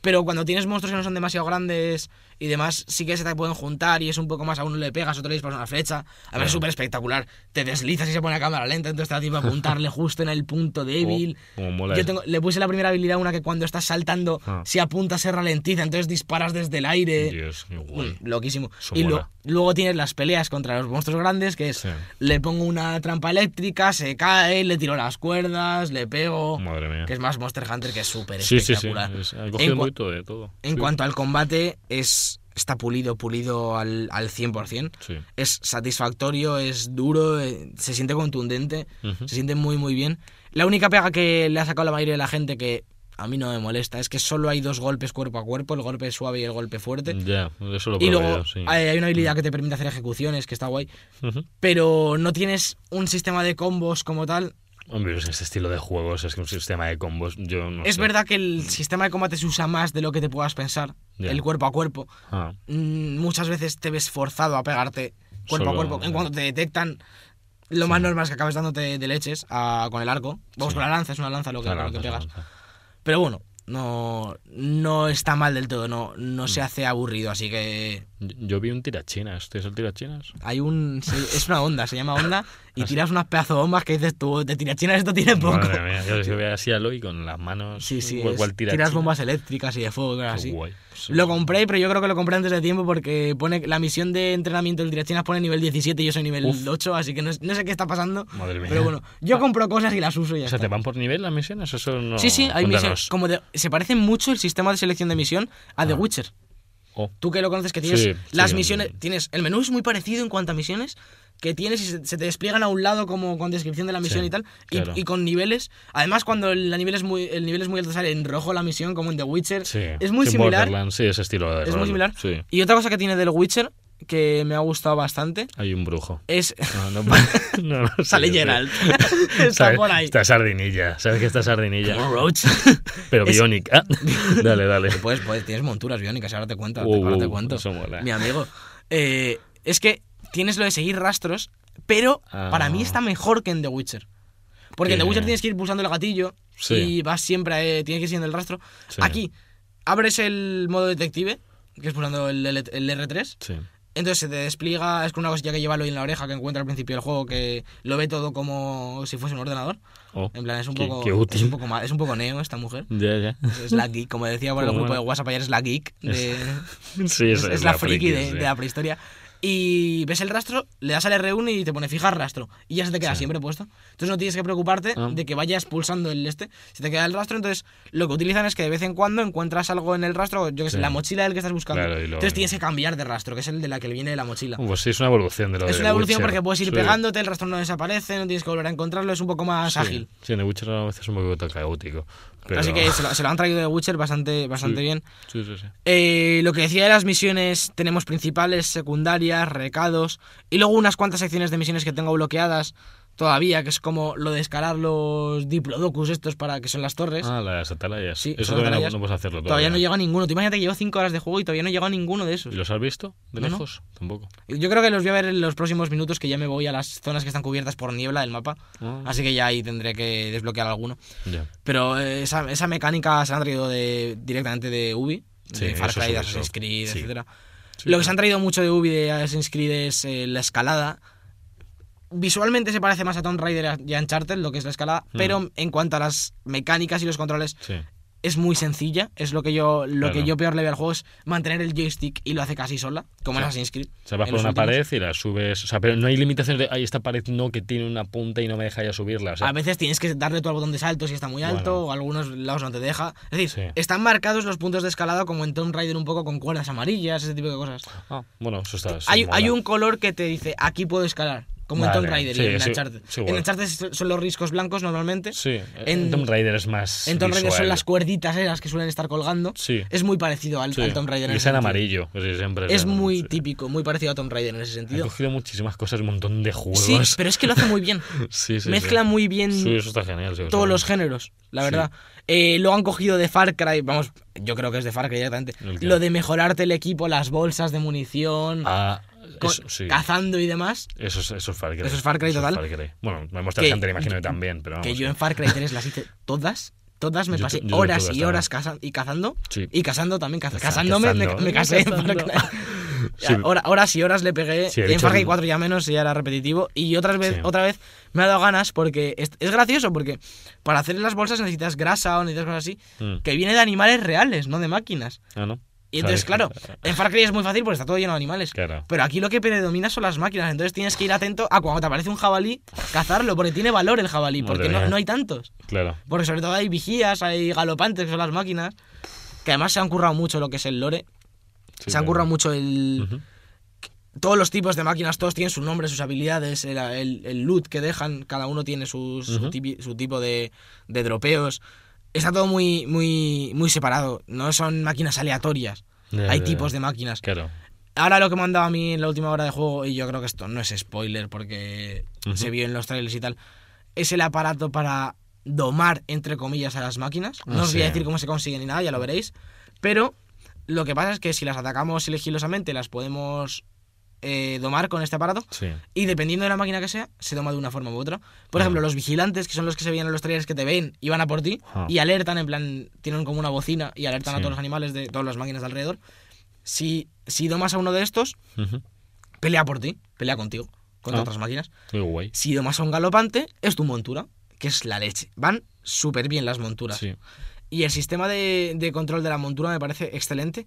Pero cuando tienes monstruos que no son demasiado grandes y demás, sí que se te pueden juntar y es un poco más, a uno le pegas, otro le disparas una flecha. A ver, es súper espectacular. Te deslizas y se pone a cámara lenta, entonces te da tiempo a apuntarle justo en el punto débil. Oh, mola Yo tengo, le puse la primera habilidad, una que cuando estás saltando, Ah. si apuntas se ralentiza, entonces disparas desde el aire. Dios. Mm, Loquísimo. Eso y lo- luego tienes las peleas contra los monstruos grandes, que es Sí. le pongo una trampa eléctrica, se cae, le tiro las cuerdas, le pego. Madre mía. Que es más Monster Hunter, que es súper Sí, sí, sí. espectacular. Es, ha En cogido cua- un poquito de todo. En Sí, cuanto al combate, es está pulido, pulido al, al 100%. Sí. Es satisfactorio, es duro, eh, se siente contundente, se siente muy, muy bien. La única pega que le ha sacado la mayoría de la gente, que a mí no me molesta. Es que solo hay dos golpes cuerpo a cuerpo, el golpe suave y el golpe fuerte. Ya, eso lo Y luego yo, sí. hay hay una habilidad que te permite hacer ejecuciones, que está guay. Pero no tienes un sistema de combos como tal. Hombre, es ese estilo de juegos, es que un sistema de combos, yo no es sé. verdad que el sistema de combate se usa más de lo que te puedas pensar, el cuerpo a cuerpo. Ah, Mm, Muchas veces te ves forzado a pegarte cuerpo Solo- a cuerpo. En cuanto te detectan, lo más normal es que acabes dándote de leches a- con el arco. Vamos, Sí. con la lanza, es una lanza lo que, lo que pegas. Pero bueno, no, no está mal del todo, no, no Mm. se hace aburrido, así que Yo- vi un tirachinas, ¿este es el tirachinas? hay un... se- es una onda, se llama onda, y Ah, sí. tiras unas pedazo de bombas que dices tú, de tirachinas esto tiene poco. Madre mía, yo se ve así a Aloy con las manos. Sí, sí, igual tiras bombas eléctricas y de fuego, cosas así. guay. Sí. Lo compré, pero yo creo que lo compré antes de tiempo porque pone la misión de entrenamiento del tirachinas pone nivel 17 y yo soy nivel Uf. 8, así que no, no sé qué está pasando. Madre mía. Pero bueno, yo compro cosas y las uso y ya O sea, está. ¿te van por nivel las misiones? Eso no. Sí, sí, hay Cuéntanos. misiones. Como de- se parece mucho el sistema de selección de misión a The Ah. Witcher. Oh, Tú que lo conoces, que tienes Sí, las sí, misiones. tienes El menú es muy parecido en cuanto a misiones. Que tienes y se, se te despliegan a un lado como con descripción de la misión Sí, y tal. y- claro. Y, con niveles. Además, cuando el nivel es muy, el nivel es muy alto, sale en rojo la misión, como en The Witcher. sí. Es muy similar. Sí, ese estilo de Es muy similar. Sí, Y otra cosa que tiene del Witcher, que me ha gustado bastante, hay un brujo. es. No, no, no, sale. Geralt. Está por ahí. Está sardinilla, ¿sabes que está sardinilla? Roach. Pero Es- biónica. dale, dale. Pues, pues tienes monturas biónicas, ahora te cuento. Ahora te wow, cuento. eso mola. Mi amigo. Eh, es que tienes lo de seguir rastros, pero Ah. para mí está mejor que en The Witcher. Porque en The Witcher tienes que ir pulsando el gatillo Sí. y vas siempre, eh, tienes que ir siguiendo el rastro. Sí. Aquí abres el modo detective, que es pulsando el, L- el R3. Sí. Entonces se te despliega, es con una cosilla que lleva en la oreja que encuentra al principio del juego, que lo ve todo como si fuese un ordenador. Oh, En plan, es un qué- poco, qué útil. es un poco mal- es un poco neo esta mujer. Ya, ya. Es la geek, como decía por el grupo de. WhatsApp ayer, es la geek de, Sí, es, es la friki de, sí. de la prehistoria. Y ves el rastro, le das al R1 y te pone fijar rastro. Y ya se te queda Sí. siempre puesto. Entonces no tienes que preocuparte Ah. de que vayas pulsando el este. Se te queda el rastro, entonces lo que utilizan es que de vez en cuando encuentras algo en el rastro, yo que sé, Sí. la mochila del que estás buscando. Claro, y lo- Entonces tienes que cambiar de rastro, que es el de la que viene de la mochila. Pues sí, es una evolución de lo es de una evolución Witcher. porque puedes ir Sí. pegándote, el rastro no desaparece, no tienes que volver a encontrarlo, es un poco más ágil. Sí, en The Witcher a veces es un poquito caótico. Pero... Así que se lo, se lo han traído de Witcher bastante, bastante Sí. bien. Sí, sí, sí. Eh, lo que decía de las misiones, tenemos principales, secundarias, recados y luego unas cuantas secciones de misiones que tengo bloqueadas todavía, que es como lo de escalar los diplodocus estos para que son las torres. Ah, las atalayas. Sí, Eso todavía no, atalayas. no puedes hacerlo todavía no llega a ninguno. Tú imagínate que llevo 5 horas de juego y todavía no llega a ninguno de esos. ¿Y los has visto de No, no. lejos? Tampoco. Yo creo que los voy a ver en los próximos minutos que ya me voy a las zonas que están cubiertas por niebla del mapa. Ah, Así que ya ahí tendré que desbloquear alguno. ya. Pero eh, esa, esa mecánica se han traído de, directamente de Ubi, Sí, de Far Cry, de. Assassin's Creed, Sí. etcétera. Sí, Lo que se han traído mucho de Ubi de Assassin's Creed es eh, la escalada. Visualmente se parece más a Tomb Raider y a Uncharted, lo que es la escalada, Mm. pero en cuanto a las mecánicas y los controles, Sí. es muy sencilla. Es lo que yo lo Claro. que yo peor le veo al juego es mantener el joystick y lo hace casi sola, como en. Assassin's Creed. O sea, vas por una últimos. pared y la subes. O sea, pero no hay limitaciones de. Ay, esta pared no, que tiene una punta y no me deja ya subirla. O sea, A veces tienes que darle tú al botón de salto si está muy alto, Bueno. o algunos lados no te deja. Es decir, Sí. están marcados los puntos de escalada como en Tomb Raider un poco con cuerdas amarillas, ese tipo de cosas. ah, bueno, eso está. eso hay, mola. hay un color que te dice, aquí puedo escalar, como en Vale, Tomb Raider sí, y en Uncharted. sí, en. Uncharted son los riscos blancos normalmente. Sí, en- en Tomb Raider es más. En Tomb Raider son las cuerditas esas que suelen estar colgando. Sí. Es muy parecido al, al Tomb Raider. Y en es en amarillo. sí, siempre Es en- muy típico, muy parecido a Tomb Raider en ese Ha sentido. cogido muchísimas cosas, un montón de juegos. Sí, pero es que lo hace muy bien. Sí, sí, Mezcla muy bien eso está genial. todos los géneros, la verdad. Eh, luego han cogido de Far Cry, vamos, yo creo que es de Far Cry directamente, lo de mejorarte el equipo, las bolsas de munición, Ah, eso, sí. cazando y demás. Eso es, eso es Far Cry. Eso es Far Cry total. Far Cry. Bueno, me Que- Hunter imagino que también, pero que yo en Far Cry 3 las hice todas. Todas me Yo pasé yo horas y horas caza- y cazando. Sí. Y cazando también. caza- Caza- cazándome, me, cazando. me casé en Far Cazando. Cry. Sí. Hora- horas y horas le pegué. Sí, en Far Cry el- 4 ya menos, ya era repetitivo. Y otra vez, Sí. otra vez me ha dado ganas porque es, es gracioso porque para hacer las bolsas necesitas grasa o necesitas cosas así Mm. que viene de animales reales, no de máquinas. Ah, ¿no? Y entonces, Claro. en Far Cry es muy fácil porque está todo lleno de animales. Claro. Pero aquí lo que predomina son las máquinas. Entonces tienes que ir atento a cuando te aparece un jabalí, cazarlo, porque tiene valor el jabalí, porque no, no hay tantos. Claro. Porque sobre todo hay vigías, hay galopantes, que son las máquinas. Que además se han currado mucho lo que es el lore. Sí, se han claro. currado mucho el. Todos los tipos de máquinas, todos tienen su nombre, sus habilidades, el, el- el loot que dejan, cada uno tiene sus- su, tipi- su tipo de, de dropeos. Está todo muy, muy, muy separado. No son máquinas aleatorias. Hay tipos de máquinas. Claro. Ahora lo que me han dado a mí en la última hora de juego, y yo creo que esto no es spoiler porque se vio en los trailers y tal, es el aparato para domar, entre comillas, a las máquinas. No Ah, os voy a decir cómo se consigue ni nada, ya lo veréis. Pero lo que pasa es que si las atacamos sigilosamente, las podemos eh, domar con este aparato. Sí. Y dependiendo de la máquina que sea, se toma de una forma u otra. Por Ah. ejemplo, los vigilantes, que son los que se veían en los trailers que te ven y van a por ti Ah. y alertan, en plan, tienen como una bocina y alertan a todos los animales de todas las máquinas de alrededor. Si, si domas a uno de estos, pelea por ti, pelea contigo, contra Ah. otras máquinas. Qué guay. Si domas a un galopante, es tu montura, que es la leche. Van súper bien las monturas. Sí. Y el sistema de, de control de la montura me parece excelente.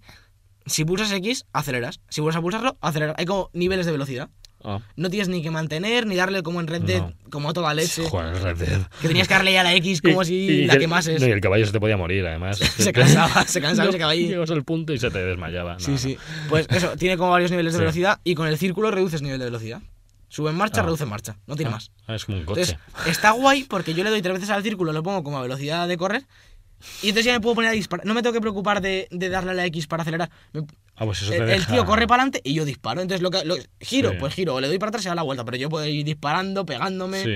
Si pulsas X, aceleras. Si vuelves a pulsarlo, aceleras. Hay como niveles de velocidad. Ah. No tienes ni que mantener, ni darle como en Red Dead, No. como a toda leche. Joder, Red Dead. Que tenías que darle ya la X como Y- si y la que- quemases. no, y el caballo se te podía morir, además. Se cansaba, se cansaba y se quedaba ahí. Llegas al punto y se te desmayaba. Sí, sí. Pues eso, tiene como varios niveles de Sí. velocidad y con el círculo reduces nivel de velocidad. Sube en marcha, Ah. reduce en marcha. No tiene Ah, más. ah, es como un coche. Entonces, está guay porque yo le doy tres veces al círculo, lo pongo como a velocidad de correr. Y entonces ya me puedo poner a disparar. No me tengo que preocupar de, de darle a la X para acelerar. Me- ah, pues eso te el, el deja- tío corre para adelante y yo disparo. Entonces lo que lo- giro, Sí. pues giro, o le doy para atrás y da la vuelta. Pero yo puedo ir disparando, pegándome. Sí.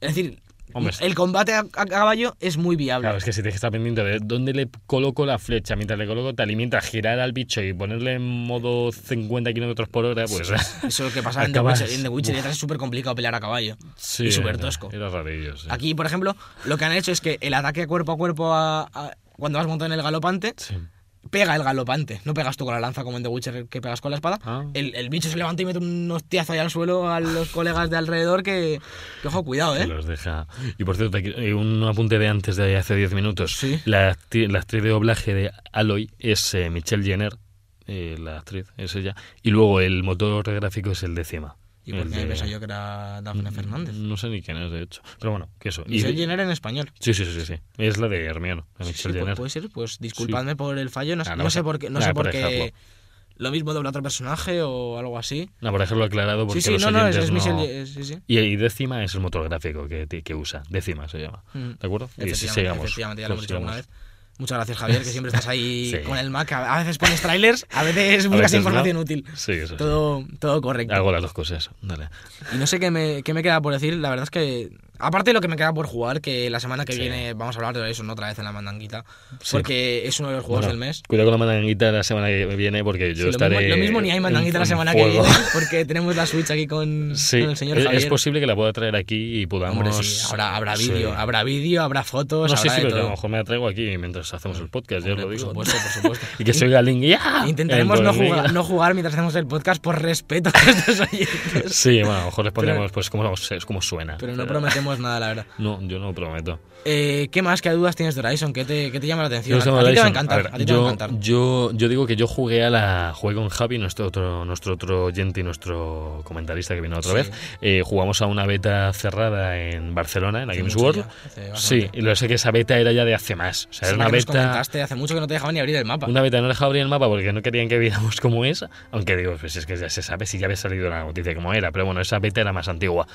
Es decir, Hombre, el combate a, a caballo es muy viable. Claro, es que si que estar pendiente de dónde le coloco la flecha, mientras le coloco tal y mientras girar al bicho y ponerle en modo 50 kilómetros por hora, pues. Eso es lo que pasa en The Witcher. En The Witcher es súper complicado pelear a caballo. sí, y súper era- tosco. Era rarillo, sí. Aquí, por ejemplo, lo que han hecho es que el ataque cuerpo a cuerpo a- a- cuando vas montado en el galopante, Sí. Pega el galopante. No pegas tú con la lanza como en The Witcher que pegas con la espada. Ah. El, el bicho se levanta y mete un hostiazo ahí al suelo a los colegas de alrededor que, que ojo, cuidado, ¿eh? los deja. Y por cierto, un apunte de antes de hace 10 minutos. Sí. La, acti- la actriz de doblaje de Aloy es eh, Michelle Jenner, eh, la actriz es ella. Y luego el motor gráfico es el décima. ¿Y por qué de- pensaba yo que era Dafne Fernández? No sé ni quién es, de hecho. Pero bueno, que eso. Y- Michelle Jenner en español. Sí, sí, sí, sí. Es la de Hermione, la Sí, sí, puede ser, pues disculpadme por el fallo. No, sé- Ah, no sé por qué. No sé por qué. Lo mismo dobla otro personaje o algo así. No, por dejarlo aclarado porque Sí, sí, los no, no, es, es no- Michelle. eh, Sí, sí. Y, y décima es el motor gráfico que, que usa. Décima se llama. Mm. ¿De acuerdo? Y si sigamos. efectivamente, ya lo hemos dicho alguna vez. Muchas gracias, Javier, que siempre estás ahí Sí. con el Mac. A veces pones trailers, a veces A buscas veces información no. útil. Sí, eso sí. Todo, todo correcto. Hago las dos cosas. Dale. Y no sé qué me, qué me queda por decir. La verdad es que, aparte de lo que me queda por jugar, que la semana que Sí. viene vamos a hablar de eso ¿no? otra vez en la mandanguita, Sí. porque es uno de los juegos Bueno, del mes. Cuidado con la mandanguita la semana que viene porque yo Sí, lo, estaré. mismo, lo mismo ni hay mandanguita la semana que viene, porque tenemos la Switch aquí con, con el señor Javier. es posible que la pueda traer aquí y podamos. Hombre, habrá, habrá vídeo, habrá vídeo, habrá fotos, No, habrá de pero a lo todo. mejor me la traigo aquí mientras hacemos el podcast, ya os Hombre, lo por digo. supuesto, por supuesto. Y que se oiga Link. ¡Ya! Intentaremos En no todo jugar, no jugar mientras hacemos el podcast por respeto a nuestros oyentes. Sí, bueno, a lo mejor les Pero- ponemos pues como, como suena. Pero no prometemos nada, la verdad. No, yo no prometo. Eh, ¿Qué más? ¿Qué dudas tienes de Horizon? ¿Qué te, qué te llama la atención? Yo A, a ti te va a encantar. A ver, a ti te va a yo, encantar. yo, yo digo que yo jugué a la. Jugué con Javi, nuestro otro, nuestro otro oyente y nuestro comentarista que vino otra Sí. vez. Eh, jugamos a una beta cerrada en Barcelona, en la Hace Games World. ya, Sí, y lo sé que esa beta era ya de hace más. O sea, Sí, era una beta. comentaste hace mucho que no te dejaban ni abrir el mapa. Una beta no dejaba abrir el mapa porque no querían que viéramos cómo es, aunque digo, pues es que ya se sabe si ya había salido la noticia cómo era, pero bueno, esa beta era más antigua.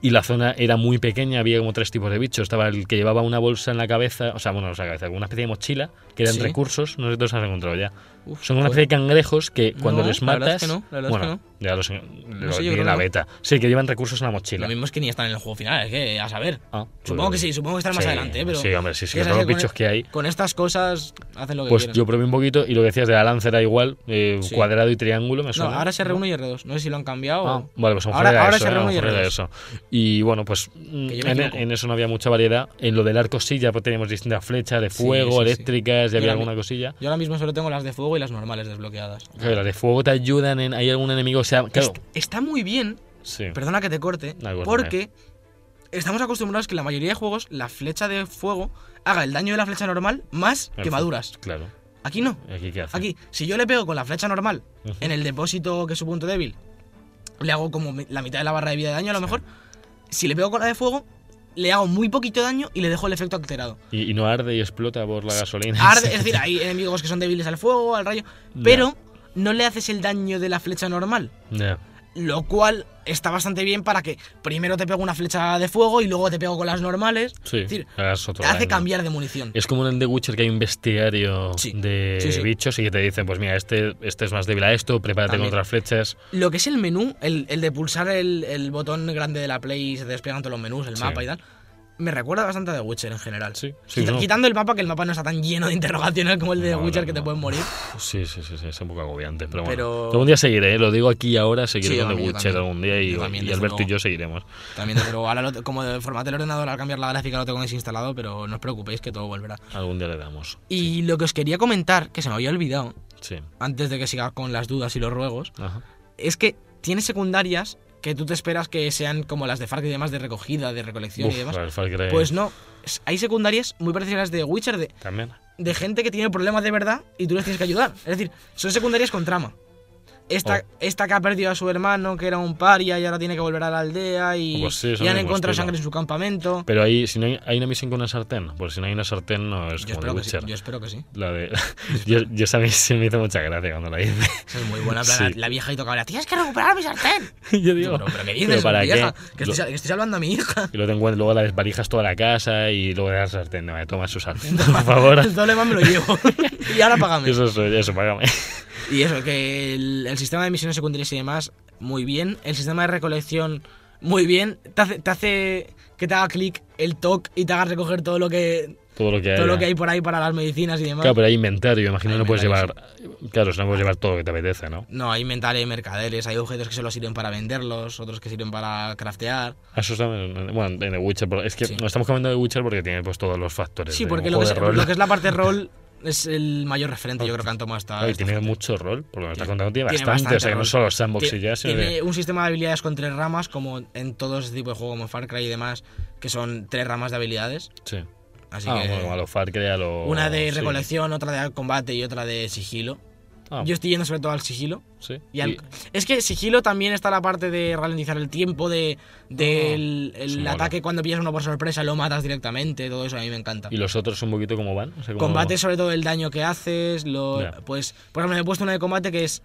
Y la zona era muy pequeña, había como tres tipos de bichos. Estaba el que llevaba una bolsa en la cabeza, o sea, bueno, no en la cabeza, una especie de mochila, que eran Sí. recursos, no sé si los has encontrado ya. Uf, Son una especie de cangrejos que cuando No, les la verdad matas. es que no, la verdad es bueno, que ya los, lo sé, la no. beta. Sí, que llevan recursos en la mochila. Lo mismo es que ni están en el juego final, es que a saber. Ah, Supongo pues- que sí, supongo que estarán más sí, adelante, pero. Sí, hombre, sí, sí, todos los bichos que hay. Con estas cosas hacen lo que Pues quieren. yo probé un poquito y lo que decías de la lanza era igual, eh, Sí. cuadrado y triángulo, me no, ahora es R1 y R2. No sé si lo han cambiado. Ah, o- vale, pues a lo mejor Ahora- era ahora eso, es ¿eh? A lo R1 y mejor era R2. eso. Y bueno, pues mm, Que yo me en, eso no había mucha variedad. En lo del arco sí, ya pues, teníamos distintas flechas de Sí, fuego, sí, sí. eléctricas, ya Yo había alguna cosilla. Yo ahora mismo solo tengo las de fuego y las normales desbloqueadas. Claro, las de fuego te ayudan en... Hay algún enemigo, o sea, claro. Est- Está muy bien, Sí. perdona que te corte, porque estamos acostumbrados que en la mayoría de juegos la flecha de fuego haga el daño de la flecha normal más El quemaduras. Claro. Aquí no. ¿Aquí qué hace? Aquí, si yo le pego con la flecha normal en el depósito que es su punto débil, le hago como la mitad de la barra de vida de daño a lo Sí. mejor. Si le pego con la de fuego, le hago muy poquito daño y le dejo el efecto alterado. Y, y no arde y explota por la gasolina. Arde, es decir, hay enemigos que son débiles al fuego, al rayo, pero no le haces el daño de la flecha normal. Ya. lo cual está bastante bien para que primero te pego una flecha de fuego y luego te pego con las normales. Sí, es decir, hagas otro te hace daño. cambiar de munición. Es como en The Witcher que hay un bestiario Sí, de sí, bichos y que te dicen, pues mira, este, este es más débil a esto, prepárate También. con otras flechas. Lo que es el menú, el, el de pulsar el, el botón grande de la Play y se te despliegan todos los menús, el mapa y tal, me recuerda bastante a The Witcher en general. Sí, sí, Quita- no. Quitando el mapa, que el mapa no está tan lleno de interrogaciones como el de The No, Witcher no, que te pueden morir. Sí, sí, sí, sí, es un poco agobiante. Pero bueno, Pero- algún día seguiré, ¿eh? lo digo aquí ahora, seguiré Sí, con The Witcher algún día y, también, y Alberto y luego. yo seguiremos. También, luego, ahora lo- como de formato el ordenador, al cambiar la gráfica lo tengo desinstalado, pero no os preocupéis que todo volverá. Algún día le damos. Y lo que os quería comentar, que se me había olvidado, Sí. antes de que siga con las dudas y los ruegos, Ajá. es que tiene secundarias que tú te esperas que sean como las de Far Cry y demás, de recogida, de recolección Uf, y demás. Cry Pues no, hay secundarias muy parecidas a las de Witcher de, También. de gente que tiene problemas de verdad y tú les tienes que ayudar. Es decir, son secundarias con trama. Esta, Oh. esta que ha perdido a su hermano, que era un paria, y ahora tiene que volver a la aldea y, Pues sí, y han encontrado sangre en su campamento. Pero ahí, si no hay, hay una misión con una sartén, pues si no hay una sartén no es Yo como sí, Witcher. yo espero que sí. La de... yo, yo esa misión me hizo mucha gracia cuando la hice. Es muy buena. Sí. La vieja y tocaba, tienes que recuperar mi sartén. yo digo, pero, pero ¿qué ¿pero dices, para vieja? qué? Que Lo- estoy, que estoy salvando a mi hija. Y luego te encuentras, luego la desvalijas toda la casa y luego de la sartén. No, toma su sartén, por favor. El doble más me lo llevo. y ahora págame. Eso, eso, eso, págame. Y eso, que el, el sistema de misiones secundarias y demás, muy bien. El sistema de recolección, muy bien. Te hace, te hace que te haga clic el TOC y te haga recoger todo lo que Todo lo que hay. todo lo que hay por ahí para las medicinas y demás. Claro, pero hay inventario, imagino Hay no puedes llevar. Claro, no puedes llevar todo lo que te apetece, ¿no? No, hay inventario, hay mercaderes, hay objetos que solo sirven para venderlos, otros que sirven para craftear. Eso está en- bueno, en The Witcher. Es que Sí. no estamos comentando de Witcher porque tiene pues todos los factores. Sí, porque lo que, es, lo que es la parte rol es el mayor referente, yo creo que han tomado esta. Ay, esta tiene gente. mucho rol, porque estás Tiene- contando, tiene tiene bastante, o sea, que no solo sandbox y ya, Tiene que- un sistema de habilidades con tres ramas, como en todo ese tipo de juego, como Far Cry y demás, que son tres ramas de habilidades. Sí. Así ah, que bueno, a los Far Cry, a los... una de sí. recolección, otra de combate y otra de sigilo. Ah, Yo estoy yendo sobre todo al sigilo. sí. Y al- Y- Es que sigilo también está la parte de ralentizar el tiempo, de del Ah, el ataque cuando pillas uno por sorpresa, lo matas directamente, todo eso a mí me encanta. ¿Y los otros un poquito como van? O sea, Combate sobre todo el daño que haces, lo, pues por ejemplo me he puesto una de combate que es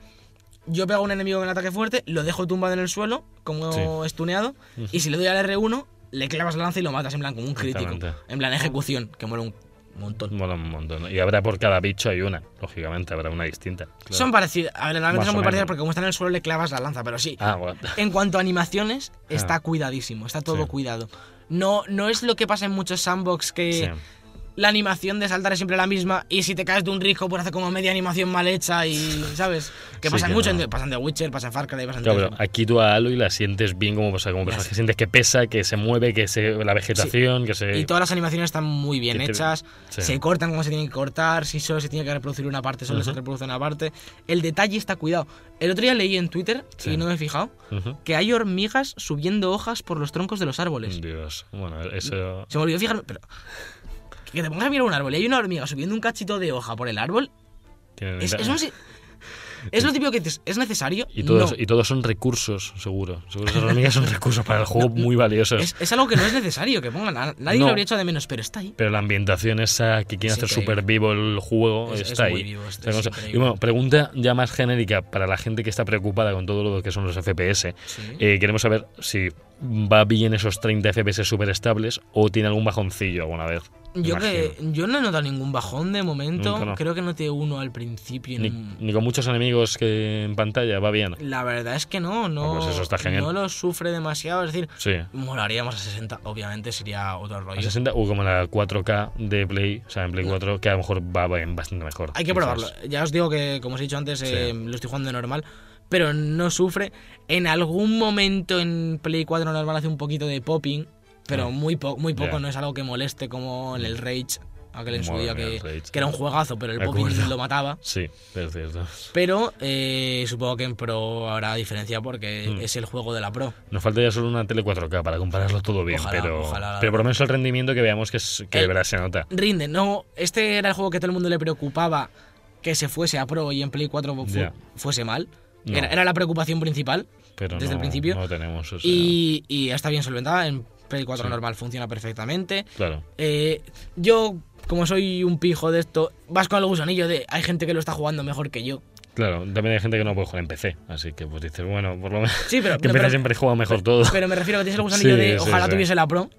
yo pego a un enemigo con ataque fuerte, lo dejo tumbado en el suelo como estuneado y si le doy al R1 le clavas la lanza y lo matas en plan como un crítico, en plan ejecución, que mola un montón. Mola un montón. Y habrá por cada bicho hay una, lógicamente, habrá una distinta. claro. Son parecidas, a ver, realmente son muy parecidas porque como está en el suelo le clavas la lanza, pero sí. Ah, bueno. En cuanto a animaciones, está Ah. cuidadísimo, está todo Sí. cuidado. No, no es lo que pasa en muchos sandbox que Sí. La animación de saltar es siempre la misma y si te caes de un risco pues hace como media animación mal hecha y ¿sabes? Que Sí, pasa que mucho, no. pasan de Witcher, pasa en Far Cry, pasan Claro, de pero aquí tú a Aloy la sientes bien como, o sea, como personaje, sientes que pesa, que se mueve, que se la vegetación, que se... Y todas las animaciones están muy bien te- hechas, sí. se cortan como se tienen que cortar, si solo se tiene que reproducir una parte, solo se reproduce una parte. El detalle está cuidado. El otro día leí en Twitter, y no me he fijado, que hay hormigas subiendo hojas por los troncos de los árboles. Dios, bueno, eso... Se me olvidó fijarme, pero. Que te pongas a mirar un árbol y hay una hormiga subiendo un cachito de hoja por el árbol. Es, es un si- es lo típico que dices, ¿es necesario? y, todos, No. y todos son recursos, seguro. Seguro esas hormigas son recursos para el juego muy valiosos. Es, es algo que no es necesario que pongan. a- Nadie No. lo habría hecho de menos, pero está ahí. Pero la ambientación esa que quiere hacer súper vivo el juego Es- es está muy ahí. vivo, es- Esa es cosa. increíble. y bueno, pregunta ya más genérica para la gente que está preocupada con todo lo que son los FPS. Sí. Eh, queremos saber si va bien esos 30 FPS súper estables o tiene algún bajoncillo alguna vez. Yo que yo no he notado ningún bajón de momento. No. Creo que noté uno al principio. Ni, no- ni con muchos enemigos que en pantalla va bien. La verdad es que no, no. Ah, pues eso está genial. No lo sufre demasiado. Es decir, Sí. molaríamos a 60. Obviamente sería otro rollo. A 60 o como la 4K de Play, o sea, en Play 4, que a lo mejor va bien, bastante mejor. Hay que quizás. probarlo. Ya os digo que, como os he dicho antes, Sí. eh, lo estoy jugando de normal. Pero no sufre. En algún momento en Play 4 normal hace un poquito de popping. Pero Ah. muy, po- muy poco, no es algo que moleste como en el Rage. Aquel en su día que, el Rage. que era un juegazo, pero el acuerdo. lo mataba. Sí, es cierto. Pero eh, supongo que en Pro habrá diferencia porque Mm. es el juego de la Pro. Nos falta ya solo una tele 4K para compararlo todo bien, Ojalá, pero, ojalá, pero por lo menos el rendimiento que veamos que, es, que verdad se nota. Rinde, no. Este era el juego que todo el mundo le preocupaba que se fuese a Pro y en Play 4 fu- fuese mal. No. Era, era la preocupación principal. Pero desde no, el principio. no tenemos. o sea, Y, y está bien solventada. En Play 4 Sí. normal funciona perfectamente. Claro. Eh, yo, como soy un pijo de esto, vas con el gusanillo de hay gente que lo está jugando mejor que yo. Claro, también hay gente que no puede jugar en PC, así que pues dices, bueno, por lo menos Sí, pero, que en pero- siempre juega mejor todo. pero me refiero a que tienes el gusanillo Sí, de ojalá sí. tuviese la Pro,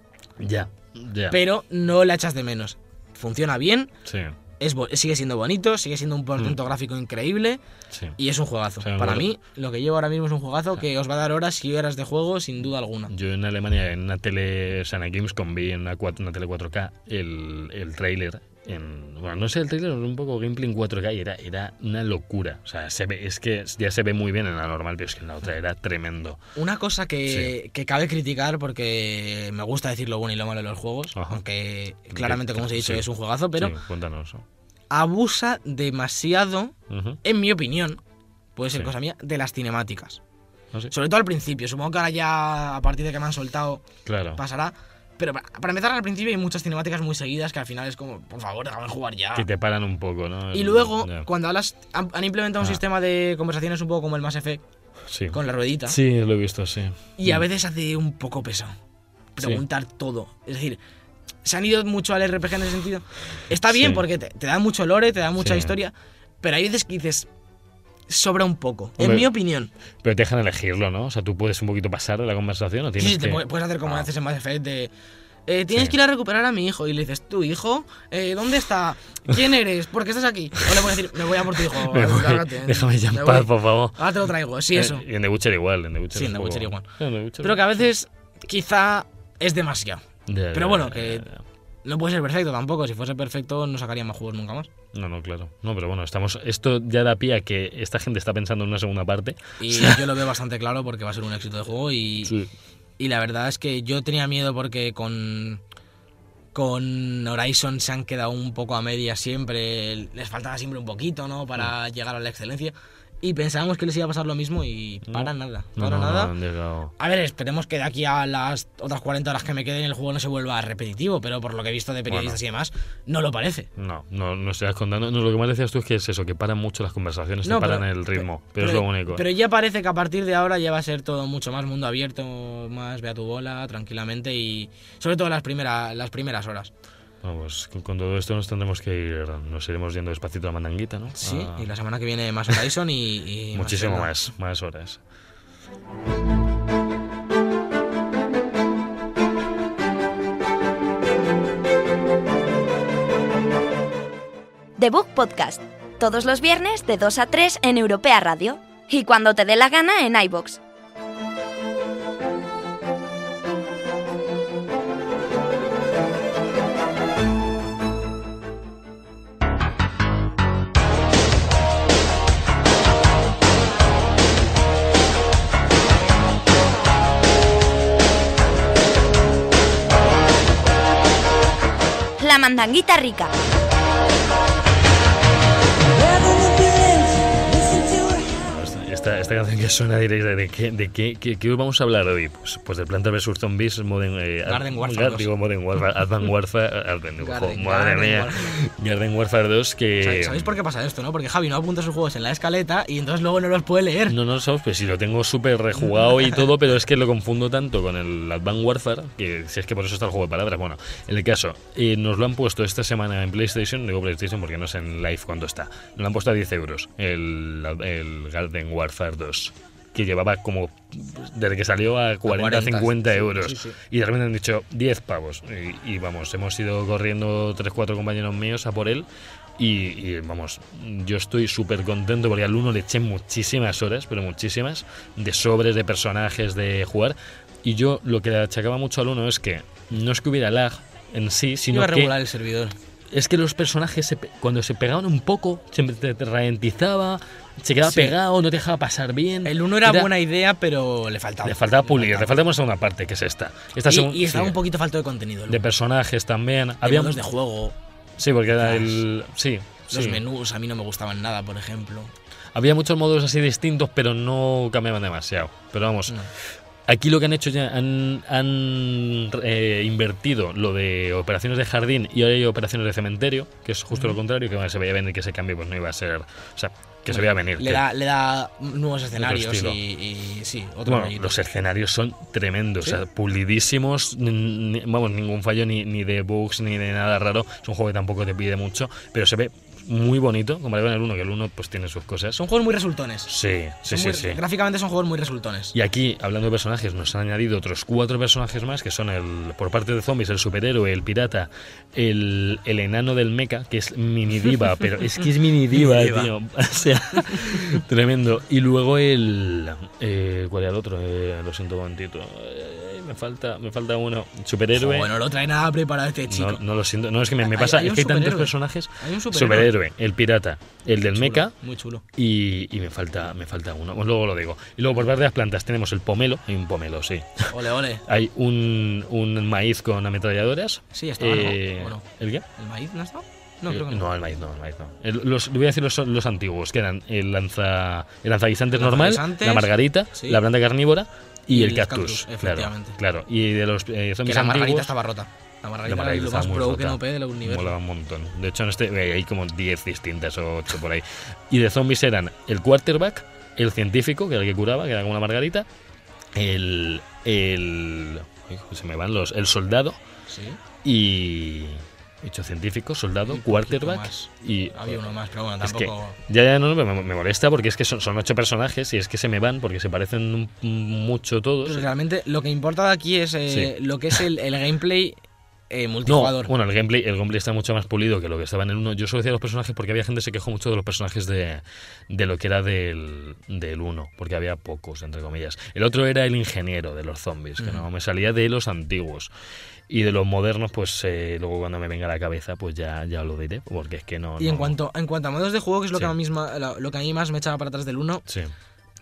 Ya, ya. pero no la echas de menos. Funciona bien, Sí, es sigue siendo bonito, sigue siendo un portento Mm. gráfico increíble sí. y es un juegazo. Para bueno. mí, lo que llevo ahora mismo es un juegazo que os va a dar horas y horas de juego sin duda alguna. Yo en Alemania, en una tele, o la Gamescom, vi en una, tele 4K el, el tráiler. En, bueno, no sé el tráiler, un poco gameplay en 4K y era, era una locura. O sea, se ve, es que ya se ve muy bien en la normal, pero es que en la otra era tremendo. Una cosa que, que cabe criticar, porque me gusta decir lo bueno y lo malo de los juegos, Ajá. aunque claramente, como os he dicho, Sí. es un juegazo, pero Sí, cuéntanos. abusa demasiado, Ujú. en mi opinión, puede ser Sí. cosa mía, de las cinemáticas. ¿Ah, sí? Sobre todo al principio, supongo que ahora ya a partir de que me han soltado Claro. pasará. Pero para, para empezar al principio hay muchas cinemáticas muy seguidas que al final es como, por favor, déjame jugar ya. Que te paran un poco, ¿no? Y luego, cuando hablas, han, han implementado un Ah. sistema de conversaciones un poco como el Mass Effect, Sí. con la ruedita. Sí, lo he visto, sí. Y a Mm. veces hace un poco pesado. Sí. Preguntar todo. Es decir, se han ido mucho al RPG en ese sentido. Está bien Sí. porque te, te da mucho lore, te da mucha historia, pero hay veces que dices, sobra un poco. en Hombre, mi opinión. Pero te dejan elegirlo, ¿no? O sea, tú puedes un poquito pasar de la conversación o tienes sí, te que... pu- puedes hacer como Ah. haces en Mass Effect de... eh, tienes Sí. que ir a recuperar a mi hijo. Y le dices, ¿tu hijo? Eh, ¿Dónde está? ¿Quién eres? ¿Por qué estás aquí? O le puedes decir, me voy a por tu hijo. Voy, lárgate, déjame ya en paz, voy. por favor. Ahora te lo traigo. Sí, eso. Eh, Y en The Witcher igual, en The Witcher Sí, en The Witcher igual. En Pero que a veces quizá es demasiado. Pero bueno, que-. No puede ser perfecto tampoco. Si fuese perfecto, no sacaría más juegos nunca más. No, no, claro. No, pero bueno, estamos esto ya da pie a que esta gente está pensando en una segunda parte. Y yo lo veo bastante claro porque va a ser un éxito de juego. Y, Sí. y la verdad es que yo tenía miedo porque con, con Horizon se han quedado un poco a media siempre. Les faltaba siempre un poquito, ¿no? Mm. Para llegar a la excelencia. Y pensábamos que les iba a pasar lo mismo y para No. nada. Para no, nada. A ver, esperemos que de aquí a las otras 40 horas que me queden el juego no se vuelva repetitivo, pero por lo que he visto de periodistas y demás, no lo parece. No, no, no estás contando. No, lo que más decías tú es que es eso, que paran mucho las conversaciones, te paran pero- el ritmo. Pero, es lo único. Pero ya parece que a partir de ahora ya va a ser todo mucho más mundo abierto, más ve a tu bola, tranquilamente y sobre todo las, primeras las primeras horas. Vamos, con, con todo esto nos tendremos que ir, nos iremos yendo despacito a la mandanguita, ¿no? Sí, Ah, y la semana que viene más Horizon y... y Muchísimo Zelda. más, más horas. The Book Podcast. Todos los viernes de 2 a 3 en Europea Radio. Y cuando te dé la gana en iBox. Mandanguita rica. Esta, canción que suena directa, ¿de qué, de qué, qué, qué vamos a hablar hoy? Pues, pues de Planta vs Zombies, Modern, eh, Garden Warfare Gar- 2. digo Modern Warfare, Advanced Warfare, Garden- madre mía, Warfare. Garden Warfare 2 que... ¿Sabéis- ¿Sabéis por qué pasa esto, no? Porque Javi no apunta sus juegos en la escaleta y entonces luego no los puede leer. No, no lo sabes, pues si lo tengo súper rejugado y todo, pero es que lo confundo tanto con el Advanced Warfare, que si es que por eso está el juego de palabras. Bueno, en el caso, eh, nos lo han puesto esta semana en PlayStation, digo PlayStation porque no sé en live cuánto está. Nos lo han puesto a 10 euros, el, el Garden Warfare 2, que llevaba como, desde que salió a 40, 40, 50 sí, euros. sí, sí. Y de repente han dicho 10 pavos. Y, y vamos, hemos ido corriendo 3-4 compañeros míos a por él. Y, y, vamos, yo estoy súper contento porque al uno le eché muchísimas horas, pero muchísimas, de sobres, de personajes, de jugar. Y yo lo que le achacaba mucho al uno es que no es que hubiera lag en sí, sino Iba a que regular el servidor. es que los personajes se cuando se pegaban un poco, siempre te, te ralentizaba, se quedaba Sí. pegado, no te dejaba pasar bien. El 1 era, buena idea, pero le faltaba. Le faltaba pulir, le faltaba una segunda parte, que es esta. esta Y, estaba sí, un poquito falto de contenido. de personajes también. Había Había modos de juego, Sí, porque era el. Sí, los sí. menús a mí no me gustaban nada, por ejemplo. Había muchos modos así distintos, pero no cambiaban demasiado. Pero vamos, No. aquí lo que han hecho ya, han, han eh, invertido lo de operaciones de jardín y ahora hay operaciones de cementerio, que es justo lo contrario, que bueno, se veía venir que ese cambio pues no iba a ser. O sea, que se veía venir. Le da, le da nuevos escenarios y, y sí, otro Bueno, los escenarios son tremendos, ¿Sí? o sea, pulidísimos, vamos, ningún fallo ni, ni de bugs ni de nada raro. Es un juego que tampoco te pide mucho, pero se ve muy bonito, comparado con el 1, que el 1 pues tiene sus cosas. Son juegos muy resultones. Sí, sí, sí, muy- sí. Gráficamente son juegos muy resultones. Y aquí, hablando de personajes, nos han añadido otros cuatro personajes más, que son el, por parte de zombies, el superhéroe, el pirata, el, el enano del mecha, que es mini diva, pero es que es mini diva, Mini diva. tío. O sea, tremendo. Y luego el... Eh, ¿Cuál era el otro? Eh, lo siento un momentito. Eh, me falta, me falta uno. Superhéroe. Joder, no lo trae nada preparado este chico. No, no lo siento. No, es que me, me Hay- pasa. hay es un que hay tantos personajes. Hay un superhéroe. Superhéroe, el pirata, el del Chulo, mecha Muy chulo. y, y me falta me falta uno. Pues luego lo digo. Y luego por parte de las plantas tenemos el pomelo. Hay un pomelo, sí. Ole, ole. Hay un, un maíz con ametralladoras. Sí, ¿no? Eh, ¿O no? ¿El qué? ¿El maíz no está? No, Eh, creo que no. el maíz no, el maíz no. El- los, voy a decir los, los antiguos, que eran el lanza el lanzaguisantes normal, la margarita, sí. la planta carnívora y, Y el el cactus. cactus, claro, efectivamente. claro. Y de los eh, Que zombies la margarita antiguos, estaba rota. La margarita, la margarita era lo más pro que no del universo. Molaba un montón. De hecho, en este eh, hay como 10 distintas o 8 por ahí. Y de zombies eran el quarterback, el científico, que era el que curaba, que era como una margarita, el. el. se me van los. El soldado Sí. y. Hecho científico, soldado, quarterback más. y. Había uno más, pero bueno, Es que tampoco. ya, ya no me, me molesta porque es que son, son ocho personajes y es que se me van porque se parecen mucho todos. Pues realmente lo que importa aquí es eh, lo que es el, el gameplay eh, No, multijugador. bueno, el gameplay, el gameplay está mucho más pulido que lo que estaba en el 1. Yo solo decía los personajes porque había gente que se quejó mucho de los personajes de, de lo que era del, del 1, porque había pocos, entre comillas. El otro era el ingeniero de los zombies, que Ujú. no me salía de los antiguos. Y de los modernos, pues eh, luego cuando me venga a la cabeza, pues ya, ya lo diré, porque es que no... y en cuanto, en cuanto a modos de juego, que es lo, Sí. que, a mí misma, lo, que a mí más me echaba para atrás del 1, Sí,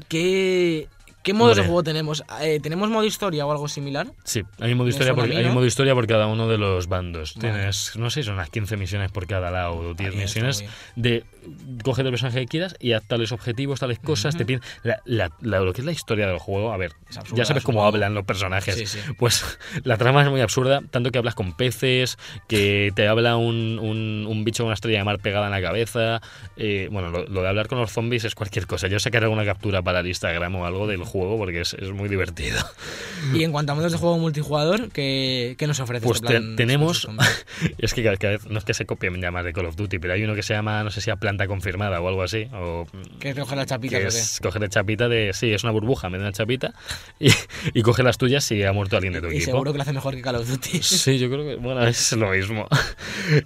¿qué, qué modos de juego tenemos? Eh, ¿Tenemos modo historia o algo similar? sí, hay modo, historia por, hay modo historia por cada uno de los bandos. Vale. Tienes, no sé, son unas 15 misiones por cada lado, o 10 Ahí está, misiones de coger el personaje que quieras y haz tales objetivos, tales cosas, te piden la, la- la- lo que es la historia del juego, a ver, absurda, ya sabes cómo hablan los personajes. Sí, sí. Pues la trama es muy absurda, tanto que hablas con peces, que te habla un, un, un bicho con una estrella de mar pegada en la cabeza. eh, bueno, lo, lo de hablar con los zombies es cualquier cosa. Yo sacaré alguna captura para el Instagram o algo del juego porque es, es muy divertido. Y en cuanto a modos de juego multijugador, ¿qué, qué nos ofrece Pues este te- plan tenemos-? Es que cada, cada vez, no es que se copien ya más de Call of Duty, pero hay uno que se llama, no sé si a planta confirmada o algo así. O, ¿Qué es coger las chapitas que o es coger la chapita de. Sí, es una burbuja, me da una chapita y, y coge las tuyas si ha muerto alguien de tu Y equipo. seguro que lo hace mejor que Call of Duty. Sí, yo creo que bueno, es lo mismo.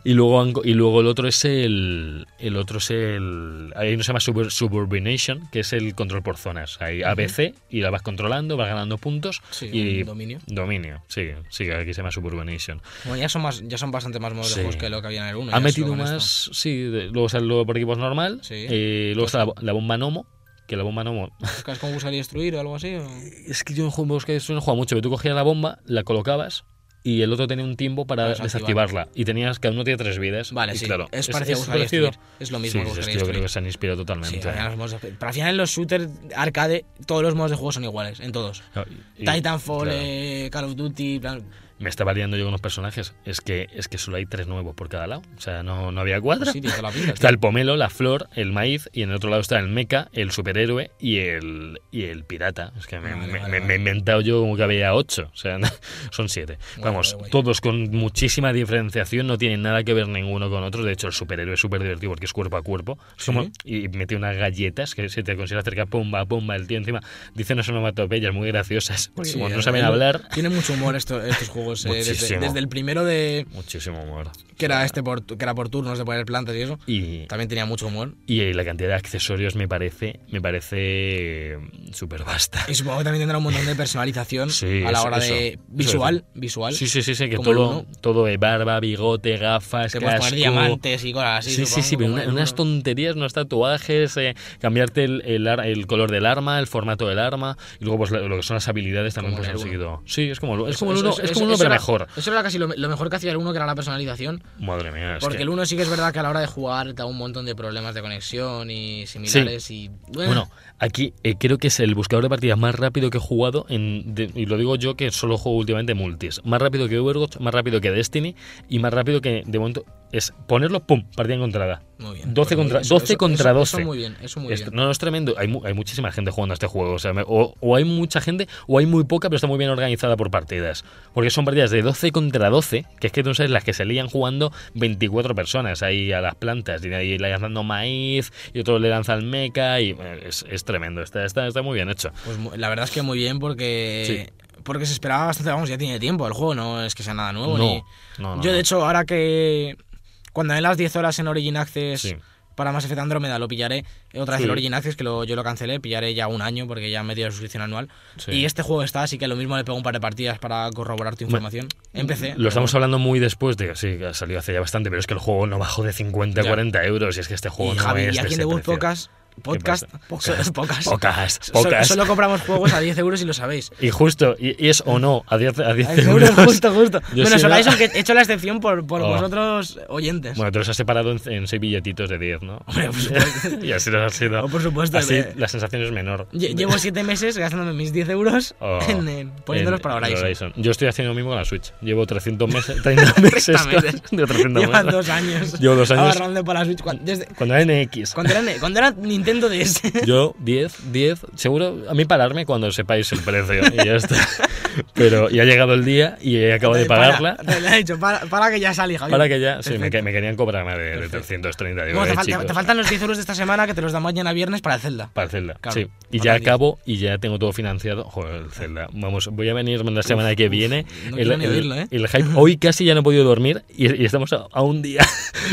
Y luego y luego el otro es el el otro es el hay uno que se llama Subur- Suburbination, que es el control por zonas. Hay ABC y la vas controlando, vas ganando puntos Sí, y dominio. Dominio, sí, sí, aquí se llama Suburbination. Bueno, ya son, más, ya son bastante más modos Sí. que lo que había en el 1. Han metido más, sí, de- luego sale luego por equipos normal, Sí. eh, luego está la, la bomba Nomo, que la bomba Nomo ¿Es como usar y destruir o algo así? o? Es que yo en juegos que eso no juego mucho, pero tú cogías la bomba, la colocabas y el otro tenía un tiempo para Para desactivar. desactivarla. Y tenías, cada uno tiene tres vidas. Vale, y sí. claro, es parecido y parecido. destruir. Es lo mismo Sí, que sí, es y yo creo destruir. que se han inspirado Sí, totalmente. al final los de- pero al final en los shooters arcade todos los modos de juego son iguales, en todos. No, y- y- Titanfall, claro. eh, Call of Duty, plan- Me estaba liando yo con los personajes. Es que, es que solo hay tres nuevos por cada lado. O sea, no, no había cuatro. sí, la pinta, Está el pomelo, la flor, el maíz y en el otro lado está el mecha, el superhéroe y el, y el pirata. Es que me, Vale, me- vale, me- vale. me he inventado yo como que había ocho. O sea, son siete. Vamos, todos con muchísima diferenciación, no tienen nada que ver ninguno con otro. De hecho, el superhéroe es súper divertido porque es cuerpo a cuerpo. Es Sí. como, y mete unas galletas que se te consigue acercar, pumba, pumba, el tío encima dice unas onomatopeyas muy graciosas. Porque Sí, como no eh, saben eh, hablar, Tiene mucho humor esto- estos juegos. eh, desde, desde el primero de. muchísimo humor. que era este por, que era por turnos de poner plantas y eso. Y, También tenía mucho humor. y la cantidad de accesorios me parece, me parece súper vasta. Y supongo que también tendrá un montón de personalización Sí, a la eso- hora de. eso. Visual, Eso visual. Sí, sí, sí, sí, que todo, uno. todo de barba, bigote, gafas, Te puedes casco. poner diamantes y cosas así. Sí, sí, sí, supongo, pero como una- unas tonterías, unos tatuajes, eh, cambiarte el, el, el color del arma, el formato del arma, y luego pues lo, que son las habilidades también pues han seguido. Sí, es como, es como el uno, es como uno, eso pero era- mejor. Eso era casi lo, lo mejor que hacía el uno, que era la personalización. Madre mía, es Porque que- el uno sí que es verdad que a la hora de jugar te da un montón de problemas de conexión y similares. Y Bueno, aquí eh, creo que es el buscador de partidas más rápido que he jugado, en, de- y lo digo yo que solo juego últimamente multis. Más rápido que Overwatch, más rápido que Destiny y más rápido que, de momento, es ponerlo, pum, partida encontrada. Muy bien. 12 Pues contra. Eso- 12 eso- contra eso- 12. Eso muy bien, eso muy Es- bien. no, no es tremendo. Hay, mu- hay muchísima gente jugando a este juego. O, sea, me- o, o hay mucha gente o hay muy poca, pero está muy bien organizada por partidas. Porque son partidas de 12 contra 12, que es que tú sabes las que se lían jugando 24 personas ahí a las plantas. Y ahí le lanzando maíz y otro le lanza el meca. Y eh, es, es tremendo. Está, está, está muy bien hecho. Pues la verdad es que muy bien porque porque se esperaba bastante, vamos, ya tiene tiempo el juego, no es que sea nada nuevo. No, ni- no, no, Yo de hecho ahora que cuando den las 10 horas en Origin Access Sí. para Mass Effect Andromeda lo pillaré, otra vez Sí. el Origin Access que lo- yo lo cancelé, pillaré ya un año porque ya me dio la suscripción anual. Sí. Y este juego está, así que lo mismo le pego un par de partidas para corroborar tu información. Empecé. Lo estamos hablando muy después de sí, que ha salido hace ya bastante, pero es que el juego no bajó de 50 a Ya. 40 euros. Y es que este juego Y no Javi, es y de ese The Good precio. Podcast, podcast, Pocas, so- pocas. Solo compramos juegos a 10 euros y lo sabéis. Y justo, y, y es o no, a 10, a 10 A 10 euros. justo, justo. Yo Bueno, solo no- eso que he hecho la excepción por, por Oh. vosotros oyentes. Bueno, te los has separado en, en 6 billetitos de 10, ¿no? Hombre, por supuesto. y así los has sido. Oh, por supuesto, Así eh. la sensación es menor. Lle- Llevo 7 meses gastándome mis 10 euros Oh, en, en- poniéndolos para en Horizon. Yo estoy haciendo lo mismo con la Switch. Llevo 300 meses, 30 meses. de 300 Llevan meses. dos años. Llevo dos años. Ahorrando para la Switch. Cuando, desde- Cuando era NX. cuando era, cuando era Nintendo DS. Yo 10, 10, seguro, a mí pararme cuando sepáis el precio y ya está. Pero ya ha llegado el día y he acabado de Para, pagarla. lo he dicho, para, para que ya salí, Javi. Para que ya, sí, me, me querían cobrar más de, de Perfecto. 330 digo, Bueno, te, eh, fal- te- te faltan los 10 euros de esta semana que te los damos mañana viernes para el Zelda. Para el Zelda, Claro, sí. Y para ya acabo y ya tengo todo financiado. Joder, el Zelda. Vamos, voy a venir la semana que viene. no el, ni oírlo, ¿eh? el hype. Hoy casi ya no he podido dormir y, y estamos a, a un día.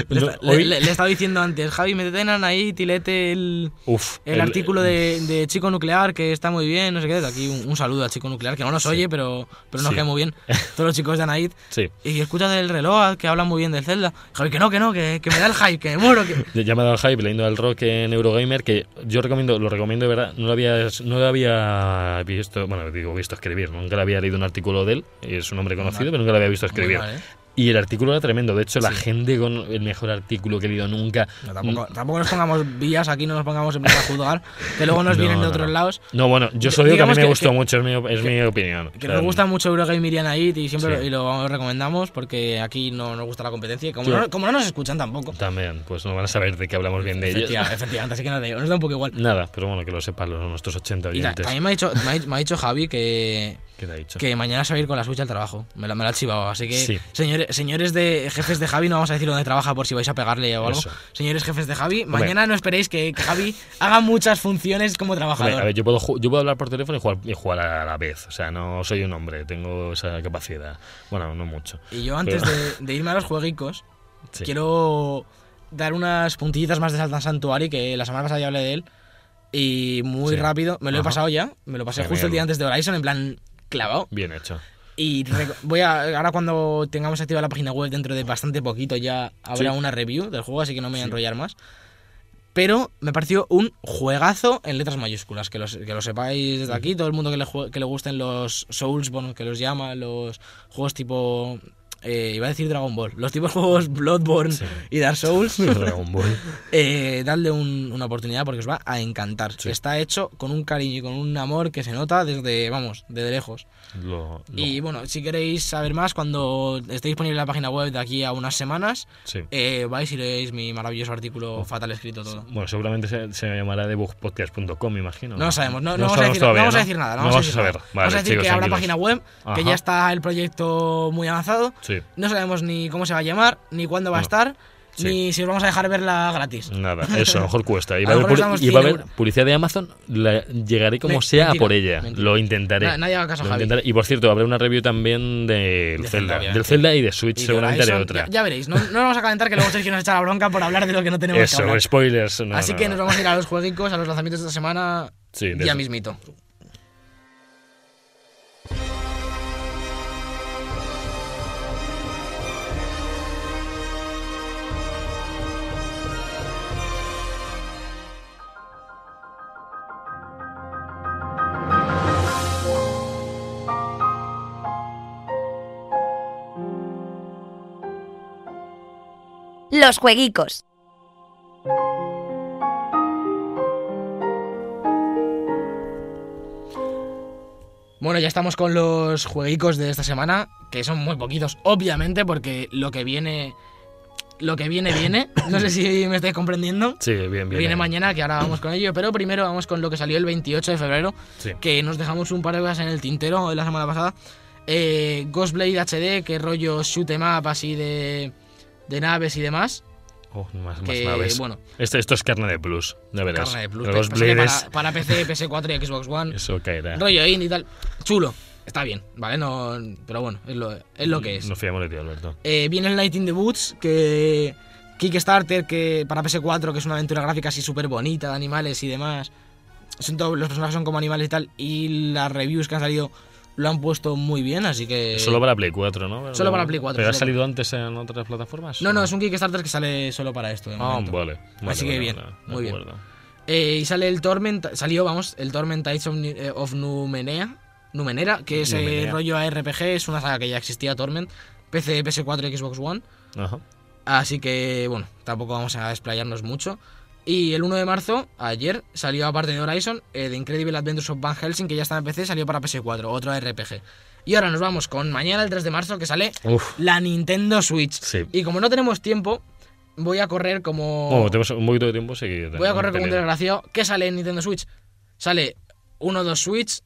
Le, No, le- hoy, le- le he estado diciendo antes, Javi, me detenan ahí, tilete el, uf, el, artículo de, de Chico Nuclear que está muy bien, no sé qué. De aquí un, un saludo a Chico Nuclear, que no nos oye, pero, pero nos Sí. cae muy bien. Todos los chicos de Anaid. Sí. Y escucha del reloj que hablan muy bien del Zelda. Javi, que no, que no, que, que me da el hype, que me muero. Que... Ya me ha dado el hype leyendo el rock en Eurogamer, que yo recomiendo, lo recomiendo de verdad, no lo había, no lo había visto, bueno, digo visto escribir, nunca le había leído un artículo de él, es un hombre conocido, pero nunca lo había visto escribir. mal, ¿eh? Y el artículo era tremendo, de hecho la Sí. gente con el mejor artículo que he leído nunca. No, tampoco, tampoco nos pongamos vías aquí, no nos pongamos en a juzgar, que luego nos No, vienen de no, otros lados. No, bueno, yo solo digo que a mí me que- gustó que- mucho, es mi, es mi opinión. Que nos gusta mucho Eurogame y Anaid y siempre Sí. lo, y lo recomendamos porque aquí no nos gusta la competencia y como, Sí. no, como no nos escuchan tampoco. También, pues no van a saber de qué hablamos bien de ellos. Efectiva- efectivamente, así que nos da, nos da un poco igual. Nada, pero bueno, que lo sepan los, nuestros 80 Y ta- oyentes. también me ha dicho, me ha, me ha dicho Javi que, ¿Qué te ha dicho? que mañana se va a ir con la Switch al trabajo. Me lo, me lo ha chivado. Así que, Sí. señores, señores de jefes de Javi, no vamos a decir dónde trabaja por si vais a pegarle o algo. Eso. Señores jefes de Javi, mañana no esperéis que, Javi haga muchas funciones como Hombre, trabajador. a ver, yo puedo, yo puedo hablar por teléfono y jugar, y jugar a la vez. O sea, no soy un hombre, tengo esa capacidad. Bueno, no mucho. Y yo antes Pero- de, de irme a los jueguicos, Sí. quiero dar unas puntillitas más de Saltan Santuari, que la semana pasada ya hablé de él. Y muy Sí. rápido, me lo he pasado ya. Me lo pasé Genial. justo el día antes de Horizon, en plan clavado. Bien hecho. Y voy a. Ahora, cuando tengamos activada la página web dentro de bastante poquito, ya habrá Sí. una review del juego, así que no me voy a Sí. enrollar más. Pero me pareció un juegazo en letras mayúsculas. Que, los- que lo sepáis desde aquí. Todo el mundo que le, que le gusten los Souls, bueno, que los llama, los juegos tipo. Eh, iba a decir Dragon Ball. Los tipos juegos Bloodborne Sí. y Dark Souls. Dragon Ball. eh, dadle un- una oportunidad porque os va a encantar. Sí. Está hecho con un cariño y con un amor que se nota desde, vamos, desde lejos. Lo, lo- Y bueno, si queréis saber más, cuando esté disponible la página web de aquí a unas semanas, sí. eh, vais y leéis mi maravilloso artículo fatal escrito todo. Bueno, seguramente se, se llamará debugpodcast.com, imagino. No lo sabemos, no, no vamos, a sabemos decir, todavía, no vamos a ¿no? decir nada. No No vamos, vamos a a decir saber. nada. Vale, vamos a decir chicos, que habrá página web, que Ajá. ya está el proyecto muy avanzado. Sí. No sabemos ni cómo se va a llamar, ni cuándo va a estar, Sí. ni si os vamos a dejar verla gratis. Nada, eso, a lo mejor cuesta. Y va a haber, pu- estamos y va a 100 haber euros. publicidad de Amazon. la- llegaré como Me- sea a por ella. mentira. Lo intentaré. Na- nadie haga caso Javi. intentaré. Y por cierto, habrá una review también del De Zelda. Del Zelda y de Switch, Y seguramente haré otra. Ya, ya veréis, no, no nos vamos a calentar que luego Sergio nos echa la bronca por hablar de lo que no tenemos que Eso, hablar. spoilers. no, Así no, que no. nos vamos a ir a los jueguicos, a los lanzamientos de esta semana, Sí, ya mismito. Los jueguicos. Bueno, ya estamos con los jueguicos de esta semana, que son muy poquitos, obviamente, porque lo que viene lo que viene, viene. No sé si me estáis comprendiendo. Sí, bien, bien. Viene mañana, que ahora vamos con ello. Pero primero vamos con lo que salió el 28 de febrero. Sí. Que nos dejamos un par de cosas en el tintero de la semana pasada. Eh, Ghostblade HD, que rollo shoot em up así de, de naves y demás. Oh, más, naves. bueno, Este, esto es carne de plus, ya verás. carne de plus. Para PC, PS4 y Xbox One. Eso caerá. Rollo indie y tal. Chulo. Está bien, ¿vale? No, pero bueno, es lo, es lo que es. Nos fiamos de ti, Alberto. Eh, viene el Night in the Woods, que Kickstarter, que para PS4, que es una aventura gráfica así súper bonita, de animales y demás. Son todos, los personajes son como animales y tal. Y las reviews que han salido lo han puesto muy bien, así que... Solo para Play 4, ¿no? Solo para Play 4, ¿Pero ha salido antes en otras plataformas? No, no, es un Kickstarter que sale solo para esto. Ah, vale. vale, Así que vale, bien, muy bien. Eh, y sale el Torment, salió, vamos, el Torment Tides of, eh, of Numenea, Numenera, que es eh, Numenea. rollo ARPG, es una saga que ya existía, Torment, PC, PS4 y Xbox One. Ajá. Así que, bueno, tampoco vamos a explayarnos mucho. Y el 1 de marzo, ayer, salió aparte de Horizon, eh, The Incredible Adventures of Van Helsing, que ya está en PC, salió para PS4, otro RPG. Y ahora nos vamos con mañana, el 3 de marzo, que sale Uf. la Nintendo Switch. Sí. Y como no tenemos tiempo, voy a correr como... Bueno, tenemos un poquito de tiempo, Voy a correr como un desgraciado. ¿Qué sale en Nintendo Switch? Sale 1 2 Switch,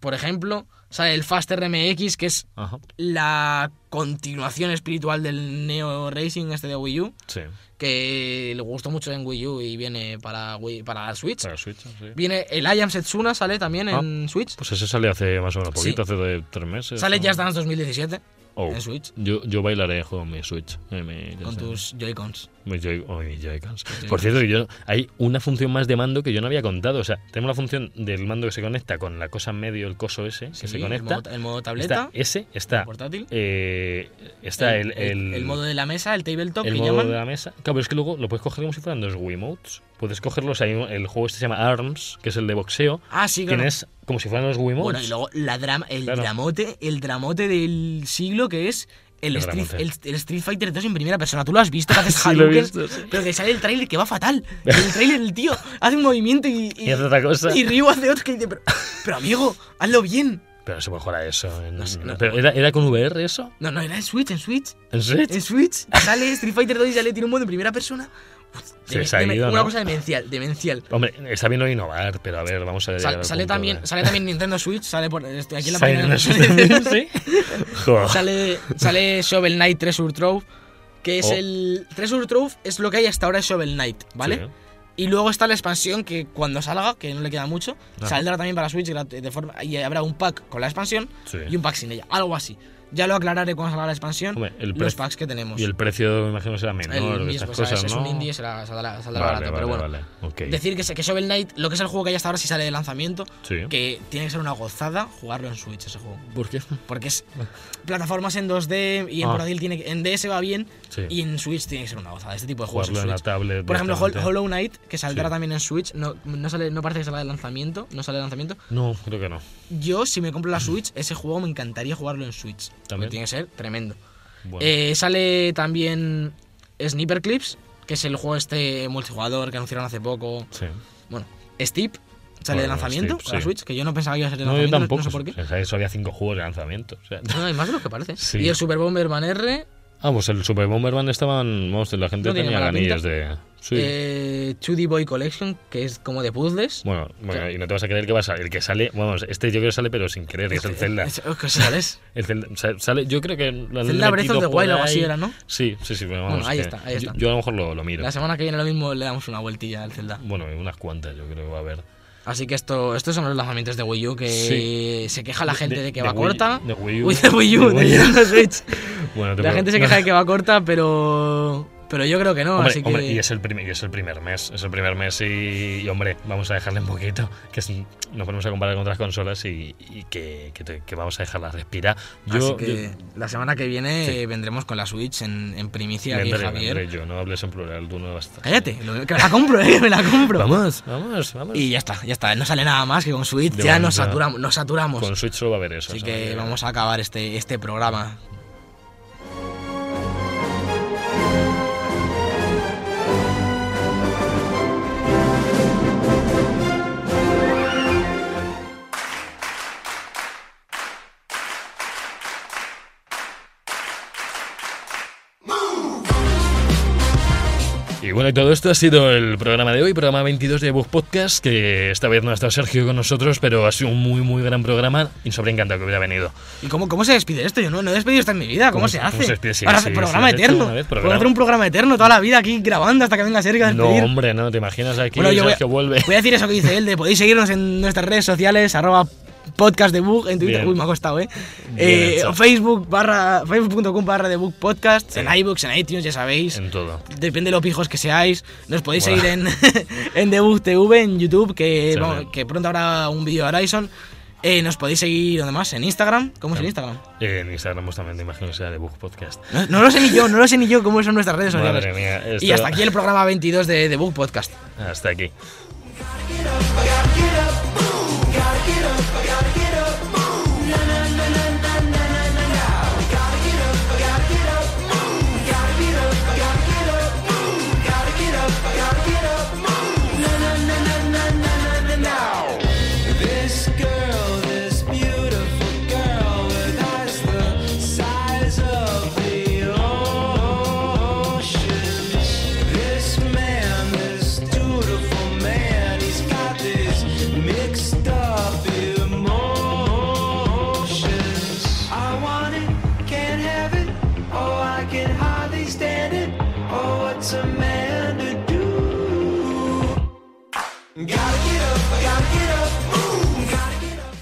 por ejemplo. Sale el Fast RMX, que es Ajá. la continuación espiritual del Neo Racing este de Wii U. Sí. Que le gustó mucho en Wii U y viene para, Wii, para Switch. Para Switch, sí. Viene el I Am Setsuna, sale también Ah. en Switch. Pues ese sale hace más o menos Sí. poquito, hace de tres meses. Sale ¿no? Just Dance 2017 Oh. en Switch. Yo, yo bailaré con mi Switch. eh, mi- Con sé. tus Joy-Cons. Joy- oh. Por cierto, yo, hay una función más de mando que yo no había contado. O sea, tenemos la función del mando que se conecta con la cosa en medio, el coso ese, que se el conecta. modo, el modo tableta, Está ese, está. portátil. eh, está el, el, el modo de la mesa, el tabletop el que modo llaman. de la mesa. Claro, pero es que luego lo puedes coger como si fueran dos Wiimotes. Puedes cogerlos ahí. El juego este se llama ARMS, que es el de boxeo. Ah, sí, claro. Tienes como si fueran los Wiimotes. Bueno, y luego la drama, el Claro. dramote, el dramote del siglo que es el El Street, el, el Street Fighter 2 en primera persona. Tú lo has visto, que haces Sí, Hadouken, visto, sí. pero que sale el trailer que va fatal. El trailer el tío hace un movimiento y, y, Y hace otra cosa. y Ryu hace otro que dice, pero, pero amigo, hazlo bien. Pero se puede jugar a eso. en- No no. pero ¿era, ¿era con VR eso? No, no, era en Switch, en Switch. ¿En Switch? En Switch sale Street Fighter 2 y sale, tiene un modo en primera persona. Se ha ido, Una ¿no? cosa demencial, demencial. Hombre, está bien no innovar, pero a ver, vamos a ver. Sal- al sale, también, de- sale también Nintendo Switch, sale por este, aquí en la ¿Sale página. en Switch? ¿Sí? Jo. sale, sale Shovel Knight Treasure Trove, que es Oh. el... Treasure Trove es lo que hay hasta ahora de Shovel Knight, ¿vale? Sí. Y luego está la expansión que cuando salga, que no le queda mucho, Ajá. saldrá también para Switch de forma y habrá un pack con la expansión Sí. y un pack sin ella, algo así. Ya lo aclararé cuando salga la expansión, Hombre, el los packs que tenemos. Y el precio, me imagino, será menor. El mismo, estas cosas, es ¿no? un indie, será, saldrá, saldrá Vale, barato, vale, pero bueno. vale. Decir que, que Shovel Knight, lo que es el juego que hay hasta ahora, si sale de lanzamiento, Sí. que tiene que ser una gozada jugarlo en Switch ese juego. ¿Por qué? Porque es plataformas en 2D y en Ah. tiene en DS va bien Sí. y en Switch tiene que ser una gozada. Este tipo de juegos en la tablet. Por ejemplo, Hol-. Hollow Knight, que saldrá Sí. también en Switch, no, no, sale, no parece que salga de lanzamiento, no sale de lanzamiento. No, creo que no. Yo, si me compro la Switch, ese juego me encantaría jugarlo en Switch. ¿También? tiene que ser tremendo. Bueno. Eh, sale también Sniper Clips, que es el juego este multijugador que anunciaron hace poco. sí. Bueno, Steep sale de lanzamiento Steep, para sí. Switch, que yo no pensaba que iba a ser de No, yo lanzamiento, no- tampoco. no sé por qué. O sea, eso había cinco juegos de lanzamiento. O sea, No, hay más de lo que parece. Sí. Y el Super Bomberman R, Ah, pues el Super Bomberman estaban. Vamos, la gente No tenía ganillas de. Sí. eh, 2D Boy Collection, que es como de puzzles. bueno, bueno, y no te vas a creer que va a salir. El que sale, vamos, este yo creo que sale, pero sin querer, que es el Zelda. Que sales. El Zelda sa- sale, yo creo que han Zelda Breath of the Wild, algo así ahí. era, ¿no? Sí, sí, sí. Bueno, vamos, ahí que está, ahí yo- está. Yo, a lo mejor lo, lo miro. La semana que viene lo mismo le damos una vueltilla al Zelda. Bueno, unas cuantas yo creo que va a haber. Así que esto, estos son los lanzamientos de Wii U que Sí. se queja la gente de, que va Wii- corta. De Wii U. Uy, de Wii U, de Wii U. Switch. Bueno, te La gente se queja de que va corta, pero pero yo creo que no, Hombre, así que hombre, y es el, primer, y es el primer mes, es el primer mes y, y, hombre, vamos a dejarle un poquito, que es- nos ponemos a comparar con otras consolas y, y que, que que vamos a dejarla respirar. Yo, así que yo- la semana que viene Sí. vendremos con la Switch en, en primicia aquí, vendré, Javier. vendré yo, no hables en plural, tú no vas a... Cállate, lo- que me la compro, eh, que me la compro. Vamos, vamos, vamos. Y ya está, ya está. No sale nada más que con Switch De ya nos saturamos. Nos saturamos. Con Switch solo va a haber eso. Así que vamos a acabar este, este programa. Y bueno, y todo esto ha sido el programa de hoy, programa 22 de Bug Podcast, que esta vez no ha estado Sergio con nosotros, pero ha sido un muy, muy gran programa y sobre encantado que hubiera venido. ¿Y cómo, cómo se despide esto? Yo no, no he despedido esto en mi vida. ¿Cómo, ¿Cómo se hace? cómo se despide? Sí, Ahora sí, programa sí, eterno. vez, Puedo programa. hacer un programa eterno toda la vida aquí grabando hasta que venga Sergio a No, hombre, no, te imaginas aquí Bueno, yo voy a, Sergio vuelve. voy a decir eso que dice él, de podéis seguirnos en nuestras redes sociales, arroba podcast de Bug, en Twitter, Bien. uy, me ha costado, ¿eh? Eh. Facebook barra, facebook.com barra de Bug Podcast, en iBooks, en iTunes, ya sabéis. En todo. Depende de lo pijos que seáis. Nos podéis Buah. seguir en, en Debug TV, en YouTube, que, Sí, vamos, sí. que pronto habrá un vídeo de Horizon. Eh, nos podéis seguir, ¿dónde más? En Instagram. ¿Cómo es el Instagram? Eh, en Instagram pues, también te imagino que sea de Bug Podcast. No, no lo sé ni yo, no lo sé ni yo cómo son nuestras redes sociales. Madre mía, esto- Y hasta aquí el programa 22 de The Book Podcast. Hasta aquí.